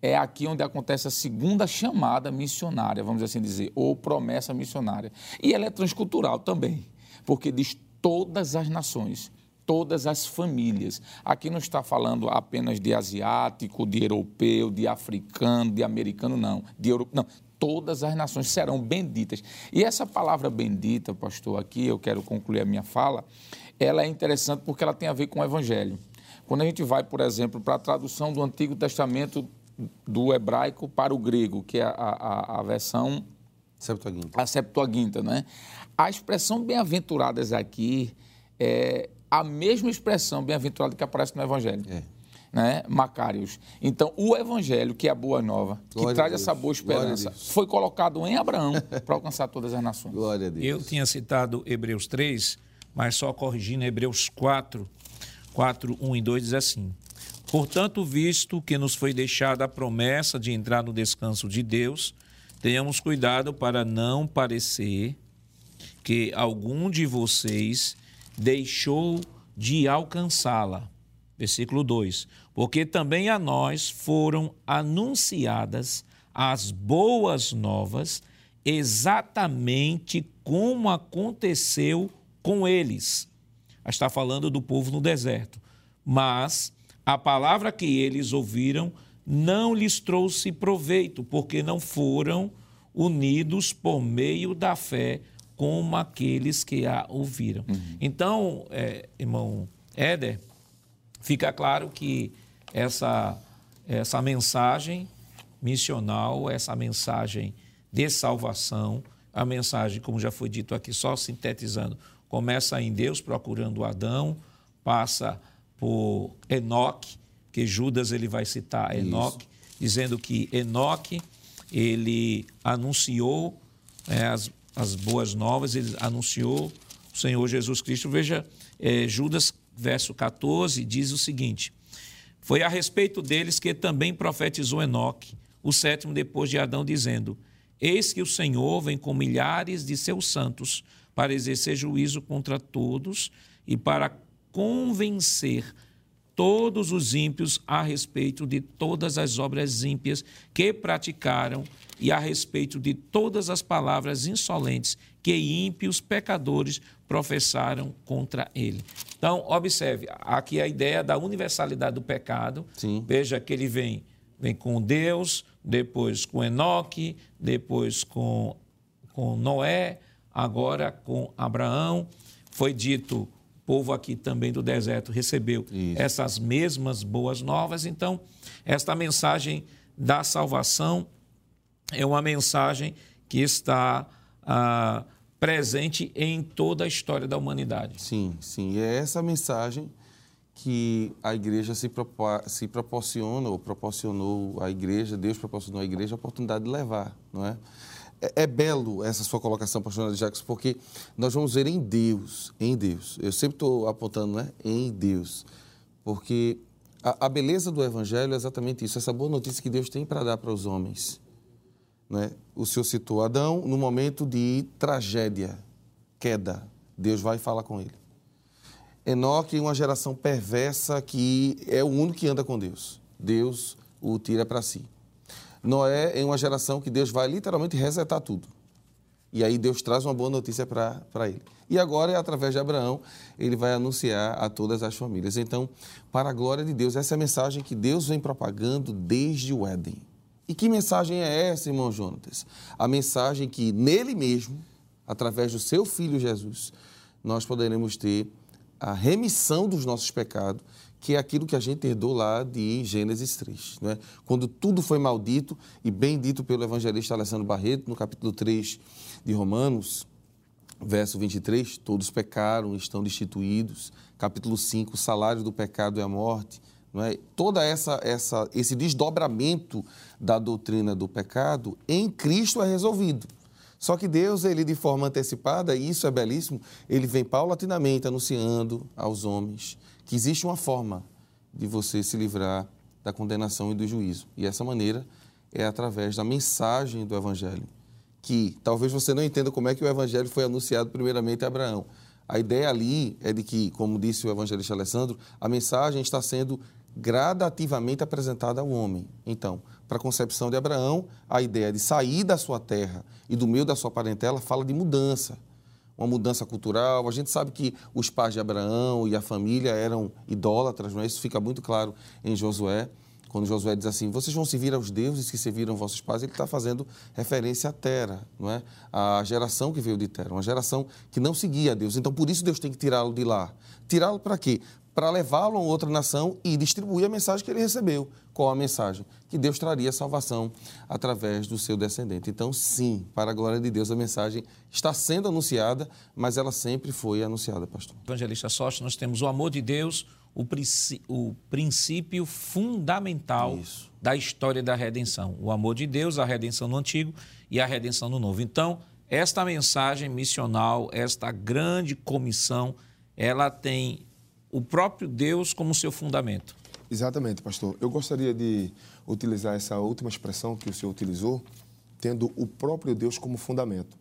É aqui onde acontece a segunda chamada missionária, vamos assim dizer, ou promessa missionária. E ela é transcultural também, porque diz todas as nações todas as famílias. Aqui não está falando apenas de asiático, de europeu, de africano, de americano, não. De euro... Não, todas as nações serão benditas. E essa palavra bendita, pastor, aqui eu quero concluir a minha fala, ela é interessante porque ela tem a ver com o evangelho. Quando a gente vai, por exemplo, para a tradução do Antigo Testamento do hebraico para o grego, que é a, a, a versão Septuaginta. A Septuaginta, né? A expressão bem-aventuradas aqui é, a mesma expressão bem-aventurado que aparece no Evangelho. É. Né? Macários. Então, o Evangelho, que é a boa nova, que Glória traz essa boa esperança, foi colocado em Abraão para alcançar todas as nações. Glória a Deus. Eu tinha citado Hebreus 3, mas só corrigindo Hebreus 4, 4, 1 e 2 diz assim: Portanto, visto que nos foi deixada a promessa de entrar no descanso de Deus, tenhamos cuidado para não parecer que algum de vocês deixou de alcançá-la. Versículo 2: Porque também a nós foram anunciadas as boas novas, exatamente como aconteceu com eles. Está falando do povo no deserto. Mas a palavra que eles ouviram não lhes trouxe proveito, porque não foram unidos por meio da fé como aqueles que a ouviram. Uhum. Então, é, irmão Éder, fica claro que essa, essa mensagem missional, essa mensagem de salvação, a mensagem, como já foi dito aqui, só sintetizando, começa em Deus procurando Adão, passa por Enoque, que Judas ele vai citar Enoque, dizendo que Enoque ele anunciou é, as, as boas novas, ele anunciou o Senhor Jesus Cristo. Veja, é, Judas, verso 14, diz o seguinte: Foi a respeito deles que também profetizou Enoque, o sétimo depois de Adão, dizendo: Eis que o Senhor vem com milhares de seus santos para exercer juízo contra todos e para convencer todos os ímpios a respeito de todas as obras ímpias que praticaram e a respeito de todas as palavras insolentes que ímpios pecadores professaram contra ele. Então, observe, aqui a ideia da universalidade do pecado. Sim. Veja que ele vem, vem com Deus, depois com Enoque, depois com, com Noé, agora com Abraão. Foi dito povo aqui também do deserto recebeu Isso. essas mesmas boas novas. Então, esta mensagem da salvação é uma mensagem que está ah, presente em toda a história da humanidade. Sim, sim. E é essa mensagem que a igreja se, se proporciona, ou proporcionou à igreja, Deus proporcionou à igreja a oportunidade de levar, não é? É, é, belo essa sua colocação, pastor Jacques, porque nós vamos ver em Deus, em Deus. Eu sempre estou apontando, né? Em Deus. Porque a, a, beleza do Evangelho é exatamente isso, essa boa notícia que Deus tem para dar para os homens. Né? O Senhor citou Adão no momento de tragédia, queda. Deus vai falar com ele. Enoque, uma geração perversa que é o único que anda com Deus. Deus o tira para si. Noé em uma geração que Deus vai literalmente resetar tudo. E aí Deus traz uma boa notícia para ele. E agora, é através de Abraão, ele vai anunciar a todas as famílias. Então, para a glória de Deus, essa é a mensagem que Deus vem propagando desde o Éden. E que mensagem é essa, irmão Jonatas? A mensagem que nele mesmo, através do seu filho Jesus, nós poderemos ter a remissão dos nossos pecados que é aquilo que a gente herdou lá de Gênesis 3. Né? Quando tudo foi maldito, e bem dito pelo evangelista Alessandro Barreto, no capítulo 3 de Romanos, verso 23, todos pecaram, estão destituídos. Capítulo 5, o salário do pecado é a morte. Não é? Toda essa, essa esse desdobramento da doutrina do pecado em Cristo é resolvido. Só que Deus, ele de forma antecipada, e isso é belíssimo, ele vem paulatinamente anunciando aos homens que existe uma forma de você se livrar da condenação e do juízo. E essa maneira é através da mensagem do Evangelho. Que talvez você não entenda como é que o Evangelho foi anunciado primeiramente a Abraão. A ideia ali é de que, como disse o evangelista Alessandro, a mensagem está sendo gradativamente apresentada ao homem. Então, para a concepção de Abraão, a ideia de sair da sua terra e do meio da sua parentela fala de mudança uma mudança cultural. A gente sabe que os pais de Abraão e a família eram idólatras, não é? Isso fica muito claro em Josué. Quando Josué diz assim, vocês vão servir aos deuses que serviram vossos pais, ele está fazendo referência à Tera, não é? A geração que veio de Tera, uma geração que não seguia a Deus. Então, por isso Deus tem que tirá-lo de lá. Tirá-lo para quê? para levá-lo a outra nação e distribuir a mensagem que ele recebeu. Qual a mensagem? Que Deus traria salvação através do seu descendente. Então, sim, para a glória de Deus, a mensagem está sendo anunciada, mas ela sempre foi anunciada, pastor. Evangelista Sorte, nós temos o amor de Deus, o, o princípio fundamental Isso. da história da redenção. O amor de Deus, a redenção no Antigo e a redenção no Novo. Então, esta mensagem missional, esta grande comissão, ela tem o próprio Deus como seu fundamento. Exatamente, pastor. Eu gostaria de utilizar essa última expressão que o senhor utilizou, tendo o próprio Deus como fundamento,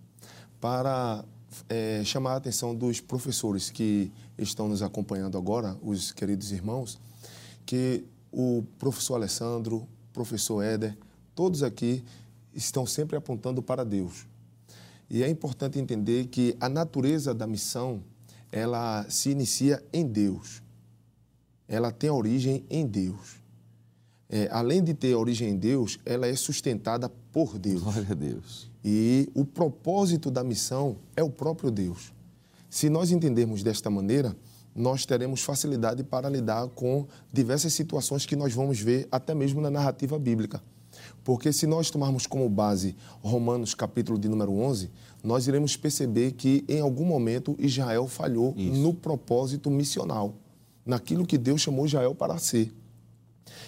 para é, chamar a atenção dos professores que estão nos acompanhando agora, os queridos irmãos, que o professor Alessandro, professor Éder, todos aqui estão sempre apontando para Deus. E é importante entender que a natureza da missão, ela se inicia em Deus. Ela tem origem em Deus. É, além de ter origem em Deus, ela é sustentada por Deus. Glória a Deus. E o propósito da missão é o próprio Deus. Se nós entendermos desta maneira, nós teremos facilidade para lidar com diversas situações que nós vamos ver até mesmo na narrativa bíblica. Porque se nós tomarmos como base Romanos capítulo de número 11, nós iremos perceber que em algum momento Israel falhou Isso. no propósito missional, naquilo que Deus chamou Israel para ser.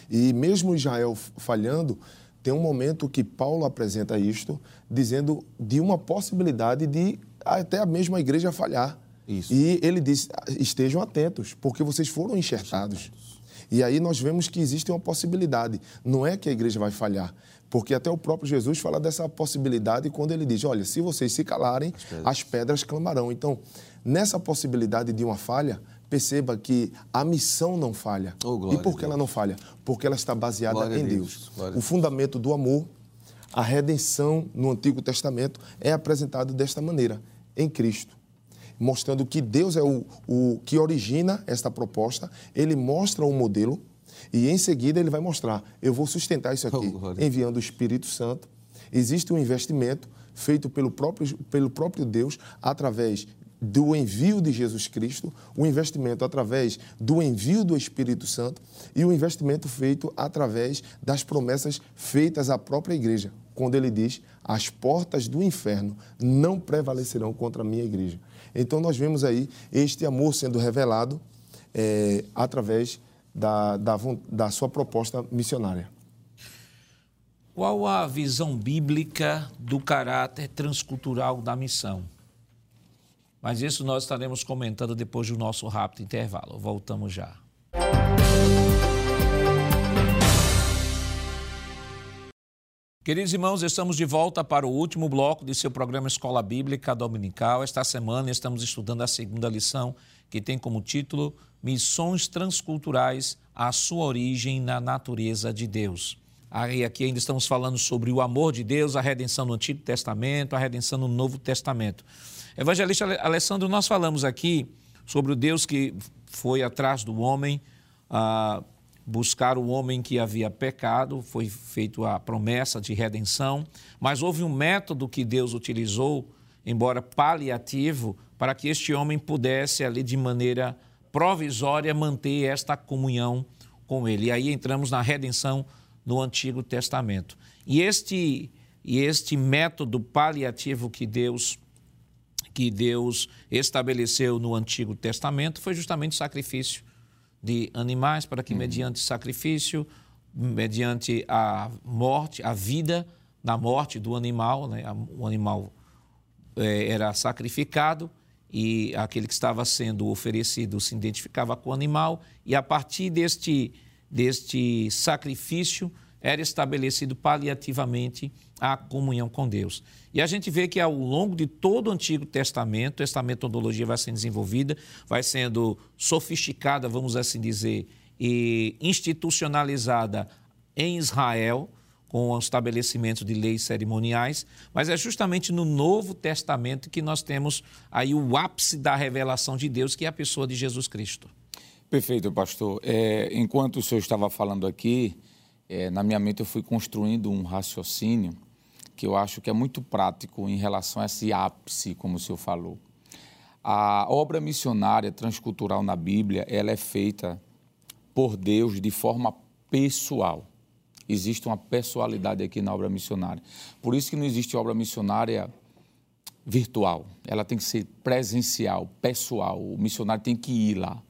E mesmo Israel falhando, tem um momento que Paulo apresenta isto, dizendo de uma possibilidade de até a mesma igreja falhar. Isso. E ele diz: estejam atentos, porque vocês foram enxertados. E aí nós vemos que existe uma possibilidade. Não é que a igreja vai falhar, porque até o próprio Jesus fala dessa possibilidade quando ele diz: olha, se vocês se calarem, as pedras, as pedras clamarão. Então, nessa possibilidade de uma falha, perceba que a missão não falha. Oh, e por que ela não falha? Porque ela está baseada glória em Deus. Deus. O fundamento do amor, a redenção no Antigo Testamento é apresentado desta maneira, em Cristo. Mostrando que Deus é o, o que origina esta proposta, ele mostra o modelo e em seguida ele vai mostrar: eu vou sustentar isso aqui, oh, enviando o Espírito Santo. Existe um investimento feito pelo próprio, pelo próprio Deus através do envio de Jesus Cristo, o investimento através do envio do Espírito Santo e o investimento feito através das promessas feitas à própria igreja, quando ele diz: as portas do inferno não prevalecerão contra a minha igreja. Então nós vemos aí este amor sendo revelado é, através da, da, da sua proposta missionária. Qual a visão bíblica do caráter transcultural da missão? Mas isso nós estaremos comentando depois do nosso rápido intervalo. Voltamos já. Queridos irmãos, estamos de volta para o último bloco de seu programa Escola Bíblica Dominical. Esta semana estamos estudando a segunda lição, que tem como título Missões Transculturais, a sua origem na natureza de Deus. Aí aqui ainda estamos falando sobre o amor de Deus, a redenção no Antigo Testamento, a redenção no Novo Testamento. Evangelista Alessandro, nós falamos aqui sobre o Deus que foi atrás do homem, a buscar o homem que havia pecado, foi feita a promessa de redenção, mas houve um método que Deus utilizou, embora paliativo, para que este homem pudesse ali de maneira provisória manter esta comunhão com ele. E aí entramos na redenção no Antigo Testamento. E este, e este método paliativo que Deus que Deus estabeleceu no Antigo Testamento foi justamente o sacrifício de animais, para que, uhum. mediante sacrifício, mediante a morte, a vida na morte do animal, né? o animal é, era sacrificado e aquele que estava sendo oferecido se identificava com o animal, e a partir deste, deste sacrifício era estabelecido paliativamente a comunhão com Deus. E a gente vê que ao longo de todo o Antigo Testamento, esta metodologia vai sendo desenvolvida, vai sendo sofisticada, vamos assim dizer, e institucionalizada em Israel, com o estabelecimento de leis cerimoniais, mas é justamente no Novo Testamento que nós temos aí o ápice da revelação de Deus, que é a pessoa de Jesus Cristo. Perfeito, pastor. É, enquanto o senhor estava falando aqui, é, na minha mente eu fui construindo um raciocínio que eu acho que é muito prático em relação a esse ápice, como o senhor falou. A obra missionária transcultural na Bíblia, ela é feita por Deus de forma pessoal. Existe uma pessoalidade aqui na obra missionária. Por isso que não existe obra missionária virtual. Ela tem que ser presencial, pessoal. O missionário tem que ir lá.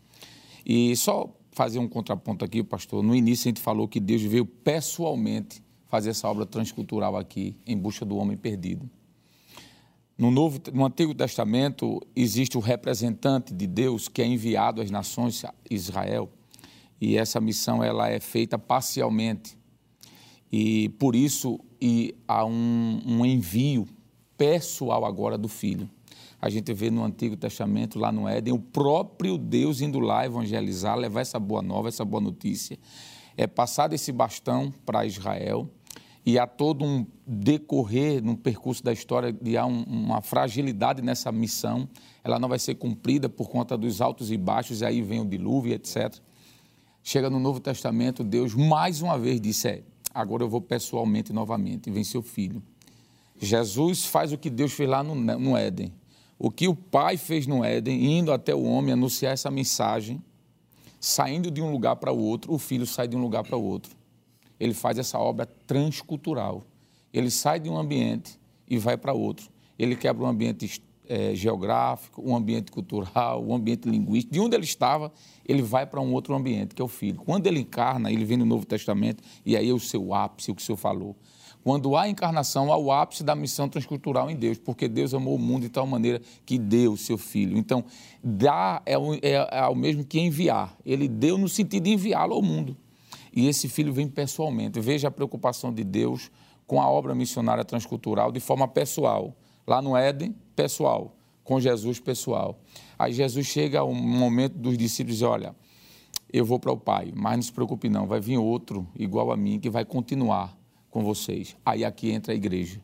E só fazer um contraponto aqui, pastor. No início a gente falou que Deus veio pessoalmente fazer essa obra transcultural aqui em busca do homem perdido. No, Novo, no Antigo Testamento existe o representante de Deus que é enviado às nações Israel e essa missão ela é feita parcialmente e por isso e há um, um envio pessoal agora do Filho. A gente vê no Antigo Testamento, lá no Éden, o próprio Deus indo lá evangelizar, levar essa boa nova, essa boa notícia. É passado esse bastão para Israel e há todo um decorrer no percurso da história de há um, uma fragilidade nessa missão. Ela não vai ser cumprida por conta dos altos e baixos, e aí vem o dilúvio, etc. Chega no Novo Testamento, Deus mais uma vez disse: é, agora eu vou pessoalmente novamente, vem seu filho. Jesus faz o que Deus fez lá no, no Éden. O que o Pai fez no Éden, indo até o homem anunciar essa mensagem, saindo de um lugar para o outro, o filho sai de um lugar para o outro. Ele faz essa obra transcultural. Ele sai de um ambiente e vai para outro. Ele quebra um ambiente é, geográfico, um ambiente cultural, um ambiente linguístico. De onde ele estava, ele vai para um outro ambiente, que é o filho. Quando ele encarna, ele vem no Novo Testamento, e aí é o seu ápice, o que o senhor falou. Quando há encarnação, há o ápice da missão transcultural em Deus, porque Deus amou o mundo de tal maneira que deu o seu filho. Então, dar é o, é, é o mesmo que enviar. Ele deu no sentido de enviá-lo ao mundo. E esse filho vem pessoalmente. Veja a preocupação de Deus com a obra missionária transcultural de forma pessoal. Lá no Éden, pessoal. Com Jesus, pessoal. Aí Jesus chega ao momento dos discípulos e diz: Olha, eu vou para o Pai, mas não se preocupe, não. Vai vir outro igual a mim que vai continuar com vocês. Aí aqui entra a igreja.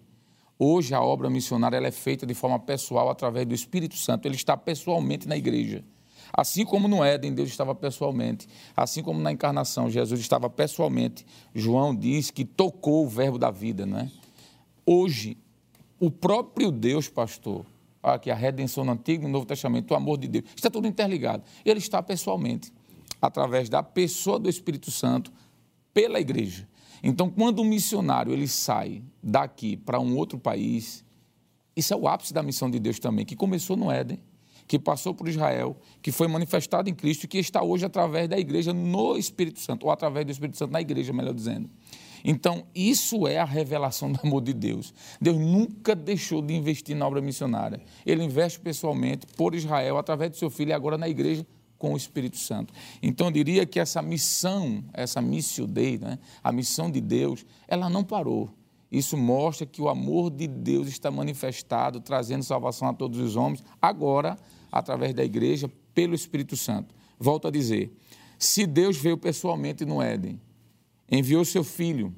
Hoje a obra missionária ela é feita de forma pessoal através do Espírito Santo. Ele está pessoalmente na igreja. Assim como no Éden, Deus estava pessoalmente. Assim como na encarnação, Jesus estava pessoalmente. João diz que tocou o verbo da vida, não é? Hoje, o próprio Deus, pastor, aqui a redenção no Antigo e no Novo Testamento, o amor de Deus, está tudo interligado. Ele está pessoalmente, através da pessoa do Espírito Santo, pela igreja. Então, quando um missionário ele sai daqui para um outro país, isso é o ápice da missão de Deus também, que começou no Éden, que passou por Israel, que foi manifestado em Cristo e que está hoje através da igreja no Espírito Santo, ou através do Espírito Santo na igreja, melhor dizendo. Então, isso é a revelação do amor de Deus. Deus nunca deixou de investir na obra missionária. Ele investe pessoalmente por Israel, através do seu filho, e agora na igreja, com o Espírito Santo. Então, eu diria que essa missão, essa missio Dei, né, a missão de Deus, ela não parou. Isso mostra que o amor de Deus está manifestado, trazendo salvação a todos os homens, agora, através da igreja, pelo Espírito Santo. Volto a dizer: se Deus veio pessoalmente no Éden, enviou seu Filho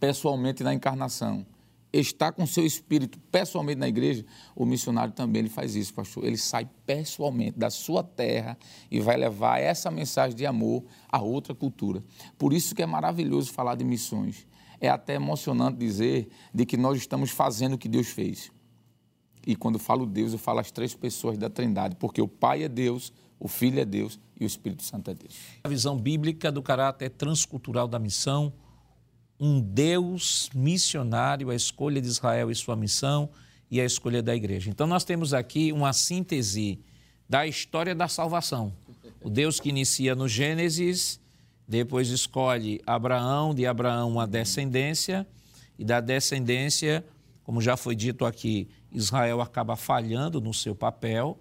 pessoalmente na encarnação, está com seu espírito pessoalmente na igreja, o missionário também ele faz isso, pastor. Ele sai pessoalmente da sua terra e vai levar essa mensagem de amor a outra cultura. Por isso que é maravilhoso falar de missões. É até emocionante dizer de que nós estamos fazendo o que Deus fez. E quando falo Deus, eu falo as três pessoas da Trindade, porque o Pai é Deus, o Filho é Deus e o Espírito Santo é Deus. A visão bíblica do caráter transcultural da missão um Deus missionário, a escolha de Israel e sua missão e a escolha da igreja. Então, nós temos aqui uma síntese da história da salvação. O Deus que inicia no Gênesis, depois escolhe Abraão, de Abraão uma descendência, e da descendência, como já foi dito aqui, Israel acaba falhando no seu papel.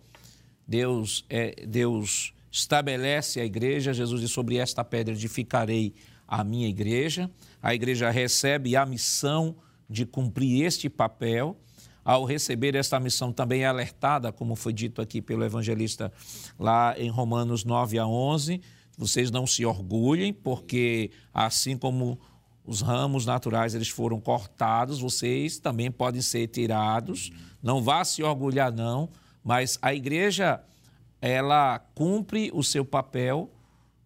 Deus, é, Deus estabelece a igreja, Jesus diz: Sobre esta pedra edificarei a minha igreja. A igreja recebe a missão de cumprir este papel. Ao receber esta missão, também é alertada, como foi dito aqui pelo evangelista lá em Romanos 9 a 11. Vocês não se orgulhem, porque assim como os ramos naturais eles foram cortados, vocês também podem ser tirados. Não vá se orgulhar não, mas a igreja ela cumpre o seu papel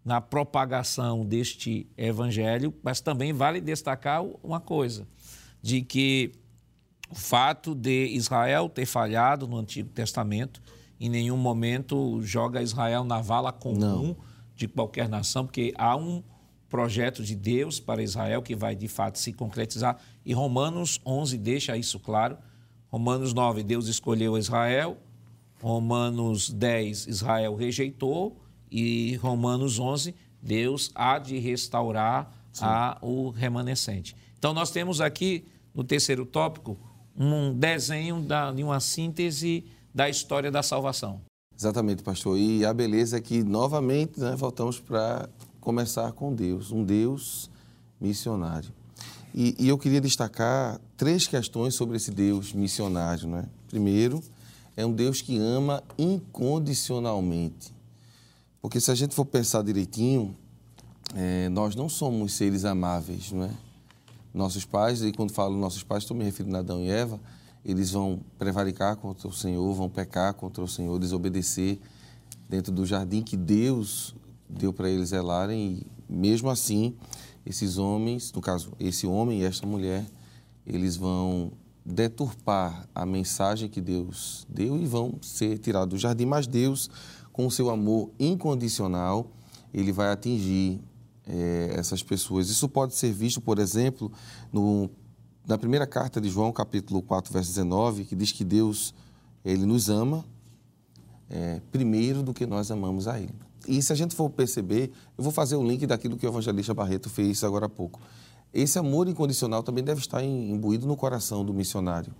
na propagação deste evangelho, mas também vale destacar uma coisa, de que o fato de Israel ter falhado no Antigo Testamento em nenhum momento joga Israel na vala comum Não. de qualquer nação, porque há um projeto de Deus para Israel que vai de fato se concretizar. E Romanos 11 deixa isso claro. Romanos 9, Deus escolheu Israel. Romanos 10, Israel rejeitou e Romanos 11, Deus há de restaurar a, o remanescente. Então, nós temos aqui, no terceiro tópico, um desenho da, de uma síntese da história da salvação. Exatamente, pastor. E a beleza é que, novamente, né, voltamos para começar com Deus, um Deus missionário. E, e, eu queria destacar três questões sobre esse Deus missionário. Né? Primeiro, é um Deus que ama incondicionalmente. Porque se a gente for pensar direitinho, é, nós não somos seres amáveis, não é? Nossos pais, e quando falo nossos pais, estou me referindo a Adão e Eva, eles vão prevaricar contra o Senhor, vão pecar contra o Senhor, desobedecer dentro do jardim que Deus deu para eles zelarem e mesmo assim esses homens, no caso, esse homem e esta mulher, eles vão deturpar a mensagem que Deus deu e vão ser tirados do jardim, mas Deus, com o seu amor incondicional, ele vai atingir é, essas pessoas. Isso pode ser visto, por exemplo, no, na primeira carta de João, capítulo 4, verso 19, que diz que Deus, ele nos ama é, primeiro do que nós amamos a Ele. E se a gente for perceber, eu vou fazer o link daquilo que o evangelista Barreto fez agora há pouco. Esse amor incondicional também deve estar imbuído no coração do missionário.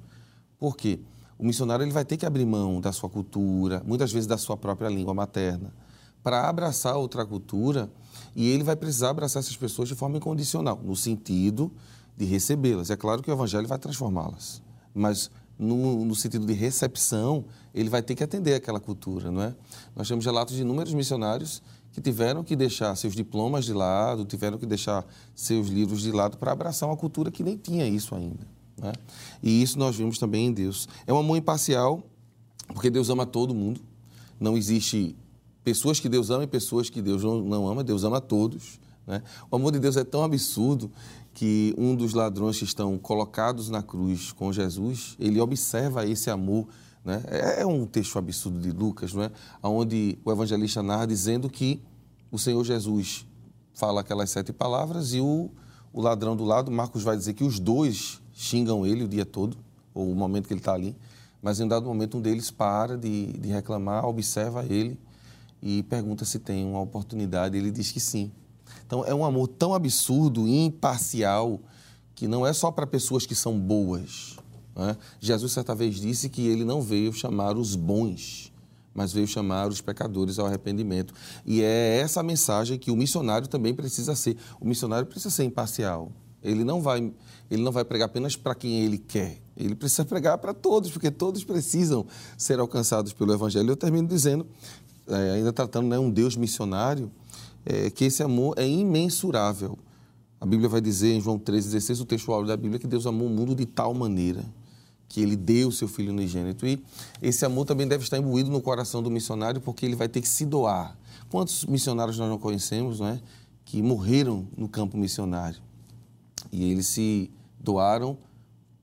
Por quê? O missionário ele vai ter que abrir mão da sua cultura, muitas vezes da sua própria língua materna, para abraçar outra cultura e ele vai precisar abraçar essas pessoas de forma incondicional, no sentido de recebê-las. É claro que o evangelho vai transformá-las, mas no, no, sentido de recepção, ele vai ter que atender aquela cultura, não é? Nós temos relatos de inúmeros missionários que tiveram que deixar seus diplomas de lado, tiveram que deixar seus livros de lado para abraçar uma cultura que nem tinha isso ainda. Né? E isso nós vimos também em Deus. É um amor imparcial, porque Deus ama todo mundo. Não existe pessoas que Deus ama e pessoas que Deus não, não ama. Deus ama todos. Né? O amor de Deus é tão absurdo que um dos ladrões que estão colocados na cruz com Jesus, ele observa esse amor né? É, é um texto absurdo de Lucas, não é? onde o evangelista narra dizendo que o Senhor Jesus fala aquelas sete palavras e o, o ladrão do lado, Marcos vai dizer que os dois xingam ele o dia todo, ou o momento que ele está ali, mas em um dado momento um deles para de, de reclamar, observa ele e pergunta se tem uma oportunidade. Ele diz que sim. Então é um amor tão absurdo, imparcial, que não é só para pessoas que são boas, né? Jesus, certa vez, disse que ele não veio chamar os bons, mas veio chamar os pecadores ao arrependimento. E é essa mensagem que o missionário também precisa ser. O missionário precisa ser imparcial. Ele não vai, ele não vai pregar apenas para quem ele quer. Ele precisa pregar para todos, porque todos precisam ser alcançados pelo Evangelho. Eu termino dizendo, é, ainda tratando né, um Deus missionário, é, que esse amor é imensurável. A Bíblia vai dizer em João 3,16, o texto áureo da Bíblia, que Deus amou o mundo de tal maneira que ele deu o seu filho unigênito. E esse amor também deve estar imbuído no coração do missionário, porque ele vai ter que se doar. Quantos missionários nós não conhecemos, não é? Que morreram no campo missionário. E eles se doaram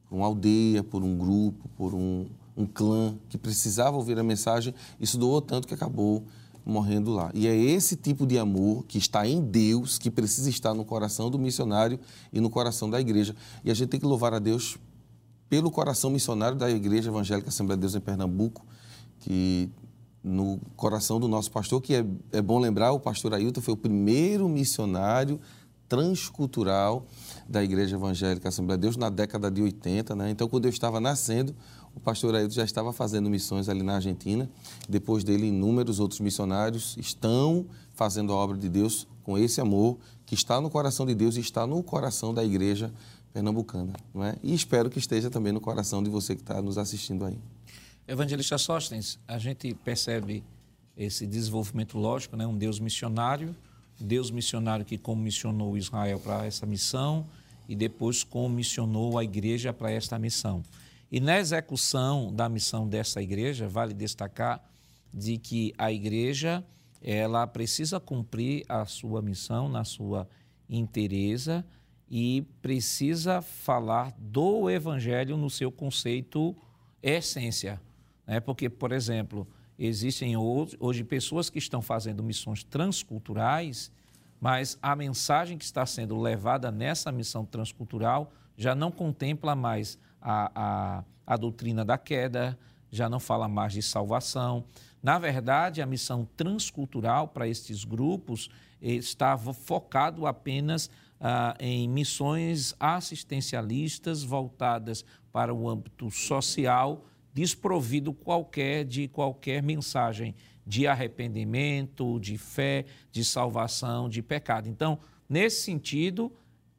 por uma aldeia, por um grupo, por um, um clã que precisava ouvir a mensagem. Isso doou tanto que acabou morrendo lá. E é esse tipo de amor que está em Deus que precisa estar no coração do missionário e no coração da igreja. E a gente tem que louvar a Deus pelo coração missionário da Igreja Evangélica Assembleia de Deus em Pernambuco, que no coração do nosso pastor, que é, é bom lembrar, o pastor Ailton foi o primeiro missionário transcultural da Igreja Evangélica Assembleia de Deus na década de 80. Né? Então, quando eu estava nascendo, o pastor Ailton já estava fazendo missões ali na Argentina. Depois dele, inúmeros outros missionários estão fazendo a obra de Deus com esse amor que está no coração de Deus e está no coração da Igreja pernambucana. Não é? E espero que esteja também no coração de você que está nos assistindo aí. Evangelista Sóstenes, a gente percebe esse desenvolvimento lógico, né? um Deus missionário, Deus missionário que comissionou Israel para essa missão e depois comissionou a igreja para esta missão. E na execução da missão dessa igreja, vale destacar de que a igreja ela precisa cumprir a sua missão na sua inteireza, e precisa falar do evangelho no seu conceito essência. Né? Porque, por exemplo, existem hoje, hoje pessoas que estão fazendo missões transculturais, mas a mensagem que está sendo levada nessa missão transcultural já não contempla mais a, a, a doutrina da queda, já não fala mais de salvação. Na verdade, a missão transcultural para estes grupos estava focado apenas ah, em missões assistencialistas voltadas para o âmbito social, desprovido qualquer de qualquer mensagem de arrependimento, de fé, de salvação, de pecado. Então, nesse sentido,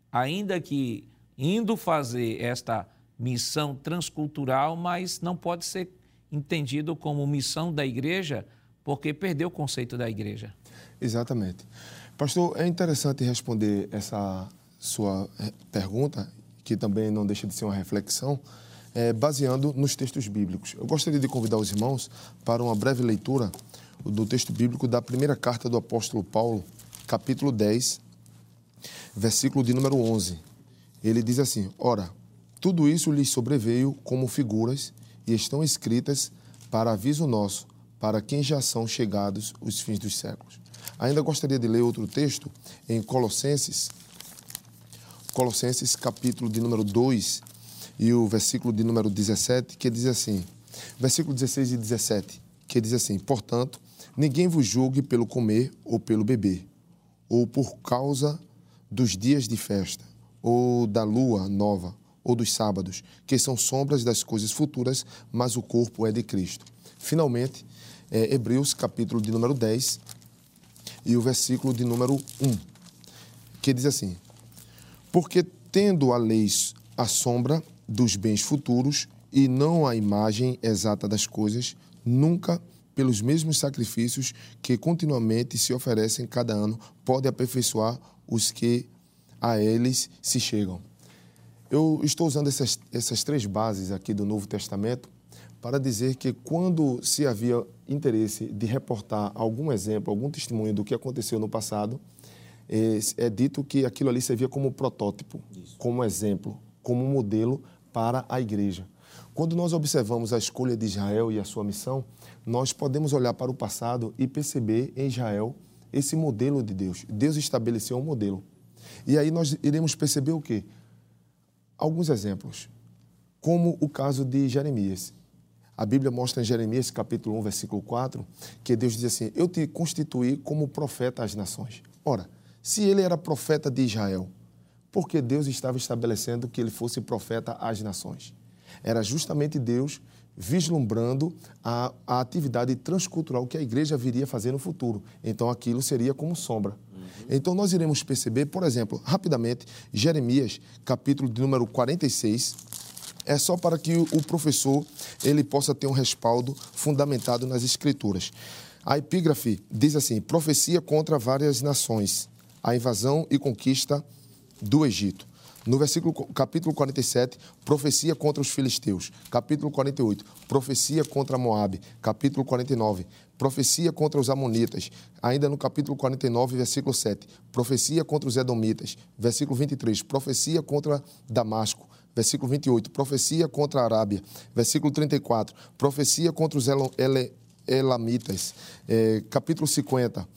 ainda que indo fazer esta missão transcultural, mas não pode ser entendido como missão da igreja, porque perdeu o conceito da igreja. Exatamente. Pastor, é interessante responder essa sua eh, pergunta, que também não deixa de ser uma reflexão, é, baseando nos textos bíblicos. Eu gostaria de convidar os irmãos para uma breve leitura do texto bíblico da primeira carta do apóstolo Paulo, capítulo 10, versículo de número 11. Ele diz assim: Ora, tudo isso lhes sobreveio como figuras e estão escritas para aviso nosso, para quem já são chegados os fins dos séculos. Ainda gostaria de ler outro texto em Colossenses, Colossenses capítulo de número 2 e o versículo de número 17, que diz assim, versículo 16 e 17, que diz assim, portanto, ninguém vos julgue pelo comer ou pelo beber, ou por causa dos dias de festa, ou da lua nova, ou dos sábados, que são sombras das coisas futuras, mas o corpo é de Cristo. Finalmente, é, Hebreus, capítulo de número 10, e o versículo de número 1, que diz assim: Porque tendo a lei a sombra dos bens futuros e não a imagem exata das coisas, nunca pelos mesmos sacrifícios que continuamente se oferecem cada ano, pode aperfeiçoar os que a eles se chegam. Eu estou usando essas, essas três bases aqui do Novo Testamento para dizer que quando se havia interesse de reportar algum exemplo, algum testemunho do que aconteceu no passado, é, é dito que aquilo ali servia como protótipo, Isso. como exemplo, como modelo para a igreja. Quando nós observamos a escolha de Israel e a sua missão, nós podemos olhar para o passado e perceber em Israel esse modelo de Deus. Deus estabeleceu um modelo. E aí nós iremos perceber o quê? alguns exemplos, como o caso de Jeremias. A Bíblia mostra em Jeremias, capítulo 1, versículo 4, que Deus diz assim: Eu te constituí como profeta às nações. Ora, se ele era profeta de Israel, por que Deus estava estabelecendo que ele fosse profeta às nações? Era justamente Deus vislumbrando a, a atividade transcultural que a igreja viria a fazer no futuro. Então aquilo seria como sombra. Então nós iremos perceber, por exemplo, rapidamente, Jeremias, capítulo de número 46, é só para que o professor ele possa ter um respaldo fundamentado nas escrituras. A epígrafe diz assim: profecia contra várias nações, a invasão e conquista do Egito. No versículo capítulo 47, profecia contra os filisteus. Capítulo 48, profecia contra Moabe. Capítulo 49, profecia contra os amonitas. Ainda no capítulo 49, versículo 7, profecia contra os edomitas. Versículo 23, profecia contra Damasco. Versículo 28, profecia contra a Arábia. Versículo 34, profecia contra os elamitas. É, capítulo 50,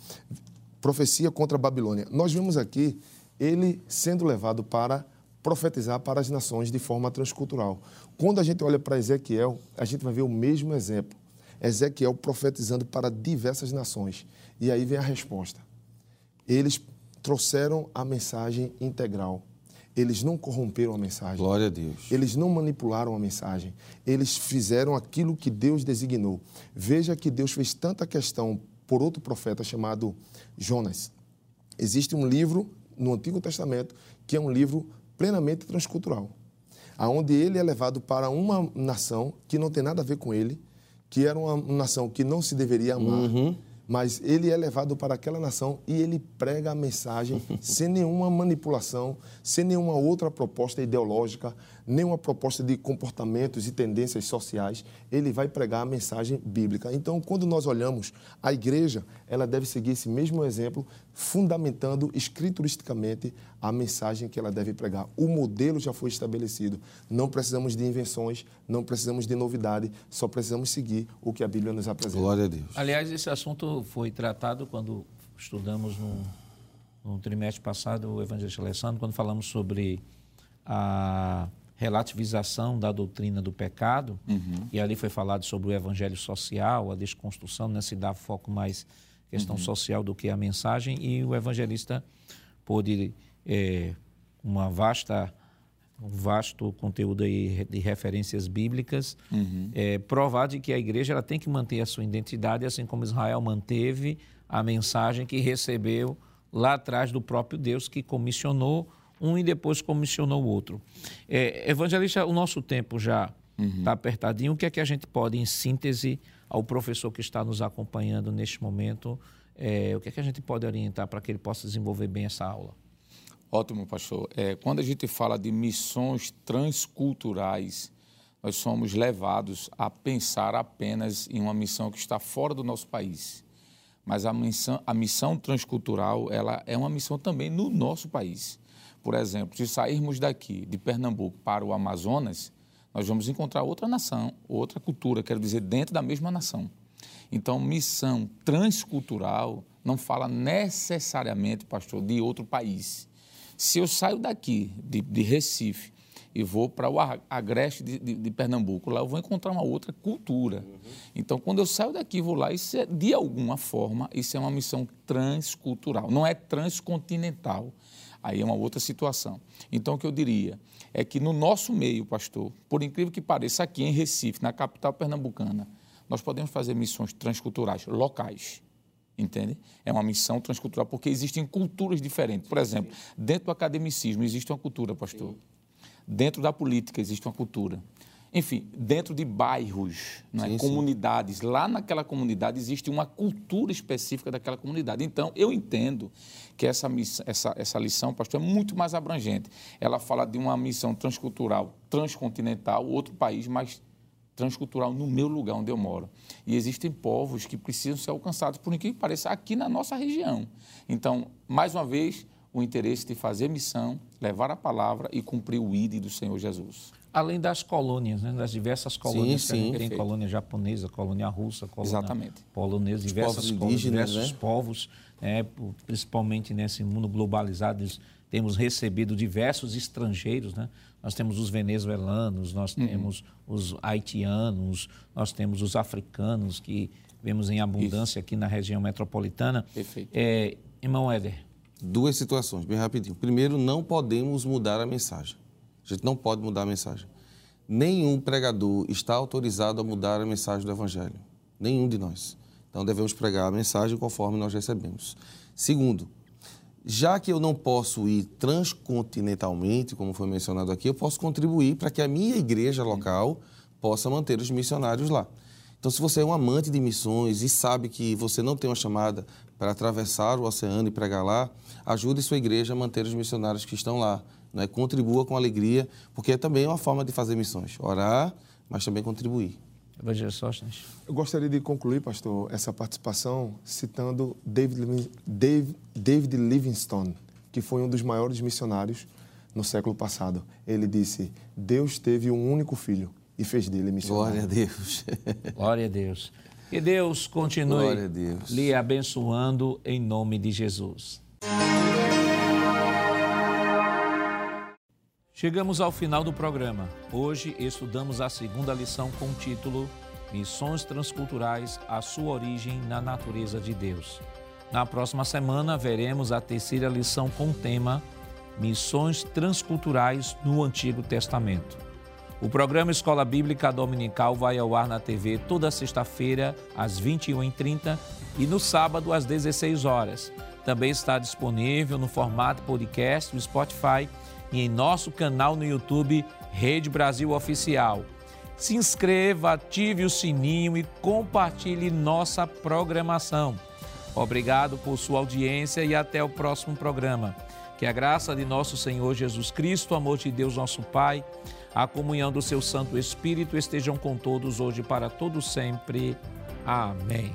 profecia contra a Babilônia. Nós vemos aqui ele sendo levado para profetizar para as nações de forma transcultural. Quando a gente olha para Ezequiel, a gente vai ver o mesmo exemplo. Ezequiel profetizando para diversas nações. E aí vem a resposta. Eles trouxeram a mensagem integral. Eles não corromperam a mensagem. Glória a Deus. Eles não manipularam a mensagem. Eles fizeram aquilo que Deus designou. Veja que Deus fez tanta questão por outro profeta chamado Jonas. Existe um livro no Antigo Testamento que é um livro plenamente transcultural, aonde ele é levado para uma nação que não tem nada a ver com ele, que era uma nação que não se deveria amar. Uhum mas ele é levado para aquela nação e ele prega a mensagem sem nenhuma manipulação, sem nenhuma outra proposta ideológica, nenhuma proposta de comportamentos e tendências sociais. Ele vai pregar a mensagem bíblica. Então, quando nós olhamos a igreja, ela deve seguir esse mesmo exemplo, fundamentando escrituristicamente a mensagem que ela deve pregar. O modelo já foi estabelecido. Não precisamos de invenções, não precisamos de novidade, só precisamos seguir o que a Bíblia nos apresenta. Glória a Deus. Aliás, esse assunto foi tratado quando estudamos no, no trimestre passado o Evangelho Alessandro, quando falamos sobre a relativização da doutrina do pecado, uhum. e ali foi falado sobre o evangelho social, a desconstrução, né, se dá foco mais questão uhum. social do que a mensagem, e o evangelista pôde, é, uma vasta um vasto conteúdo aí de referências bíblicas, uhum. é, provar de que a igreja ela tem que manter a sua identidade, assim como Israel manteve a mensagem que recebeu lá atrás do próprio Deus, que comissionou um e depois comissionou o outro. É, evangelista, o nosso tempo já Está apertadinho. O que é que a gente pode, em síntese, ao professor que está nos acompanhando neste momento, é, o que é que a gente pode orientar para que ele possa desenvolver bem essa aula? Ótimo, pastor. É, quando a gente fala de missões transculturais, nós somos levados a pensar apenas em uma missão que está fora do nosso país. Mas a missão, a missão transcultural ela é uma missão também no nosso país. Por exemplo, se sairmos daqui, de Pernambuco, para o Amazonas, nós vamos encontrar outra nação, outra cultura, quero dizer, dentro da mesma nação. Então, missão transcultural não fala necessariamente, pastor, de outro país. Se eu saio daqui, de, de Recife, e vou para o agreste de, de, de, Pernambuco, lá eu vou encontrar uma outra cultura. Uhum. Então, quando eu saio daqui e vou lá, isso é, de alguma forma, isso é uma missão transcultural, não é transcontinental. Aí é uma outra situação. Então, o que eu diria é que no nosso meio, pastor, por incrível que pareça, aqui em Recife, na capital pernambucana, nós podemos fazer missões transculturais locais. Entende? É uma missão transcultural, porque existem culturas diferentes. Por exemplo, dentro do academicismo existe uma cultura, pastor. Dentro da política existe uma cultura. Enfim, dentro de bairros, é? sim, comunidades, sim. lá naquela comunidade existe uma cultura específica daquela comunidade. Então, eu entendo que essa, essa, essa lição, pastor, é muito mais abrangente. Ela fala de uma missão transcultural, transcontinental, outro país, mas transcultural no meu lugar onde eu moro. E existem povos que precisam ser alcançados, por incrível que pareça, aqui na nossa região. Então, mais uma vez, o interesse de fazer missão, levar a palavra e cumprir o ID do Senhor Jesus. Além das colônias, né? das diversas colônias sim, sim, tem colônia japonesa, colônia russa, colônia Exatamente. polonesa, diversas povos colônias, diversos né? povos, né? principalmente nesse mundo globalizado, temos recebido diversos estrangeiros, né? Nós temos os venezuelanos, nós uhum. temos os haitianos, nós temos os africanos que vemos em abundância Isso. aqui na região metropolitana. Perfeito. É, irmão Éder. Duas situações, bem rapidinho. Primeiro, não podemos mudar a mensagem. A gente não pode mudar a mensagem. Nenhum pregador está autorizado a mudar a mensagem do Evangelho. Nenhum de nós. Então devemos pregar a mensagem conforme nós recebemos. Segundo, já que eu não posso ir transcontinentalmente, como foi mencionado aqui, eu posso contribuir para que a minha igreja local possa manter os missionários lá. Então, se você é um amante de missões e sabe que você não tem uma chamada para atravessar o oceano e pregar lá, ajude sua igreja a manter os missionários que estão lá. Né? Contribua com alegria, porque é também uma forma de fazer missões. Orar, mas também contribuir. Evangelho. Eu gostaria de concluir, pastor, essa participação citando David, David, David Livingstone, que foi um dos maiores missionários no século passado. Ele disse: Deus teve um único filho e fez dele missionário. Glória a Deus. Glória a Deus. Que Deus continue Deus. lhe abençoando em nome de Jesus. Chegamos ao final do programa. Hoje estudamos a segunda lição com o título Missões Transculturais, a sua origem na natureza de Deus. Na próxima semana veremos a terceira lição com o tema Missões Transculturais no Antigo Testamento. O programa Escola Bíblica Dominical vai ao ar na TV toda sexta-feira, às 21h30 e no sábado, às 16 horas. Também está disponível no formato podcast no Spotify e em nosso canal no YouTube Rede Brasil Oficial. Se inscreva, ative o sininho e compartilhe nossa programação. Obrigado por sua audiência e até o próximo programa. Que a graça de nosso Senhor Jesus Cristo, o amor de Deus, nosso Pai, a comunhão do seu Santo Espírito estejam com todos hoje para todo sempre. Amém.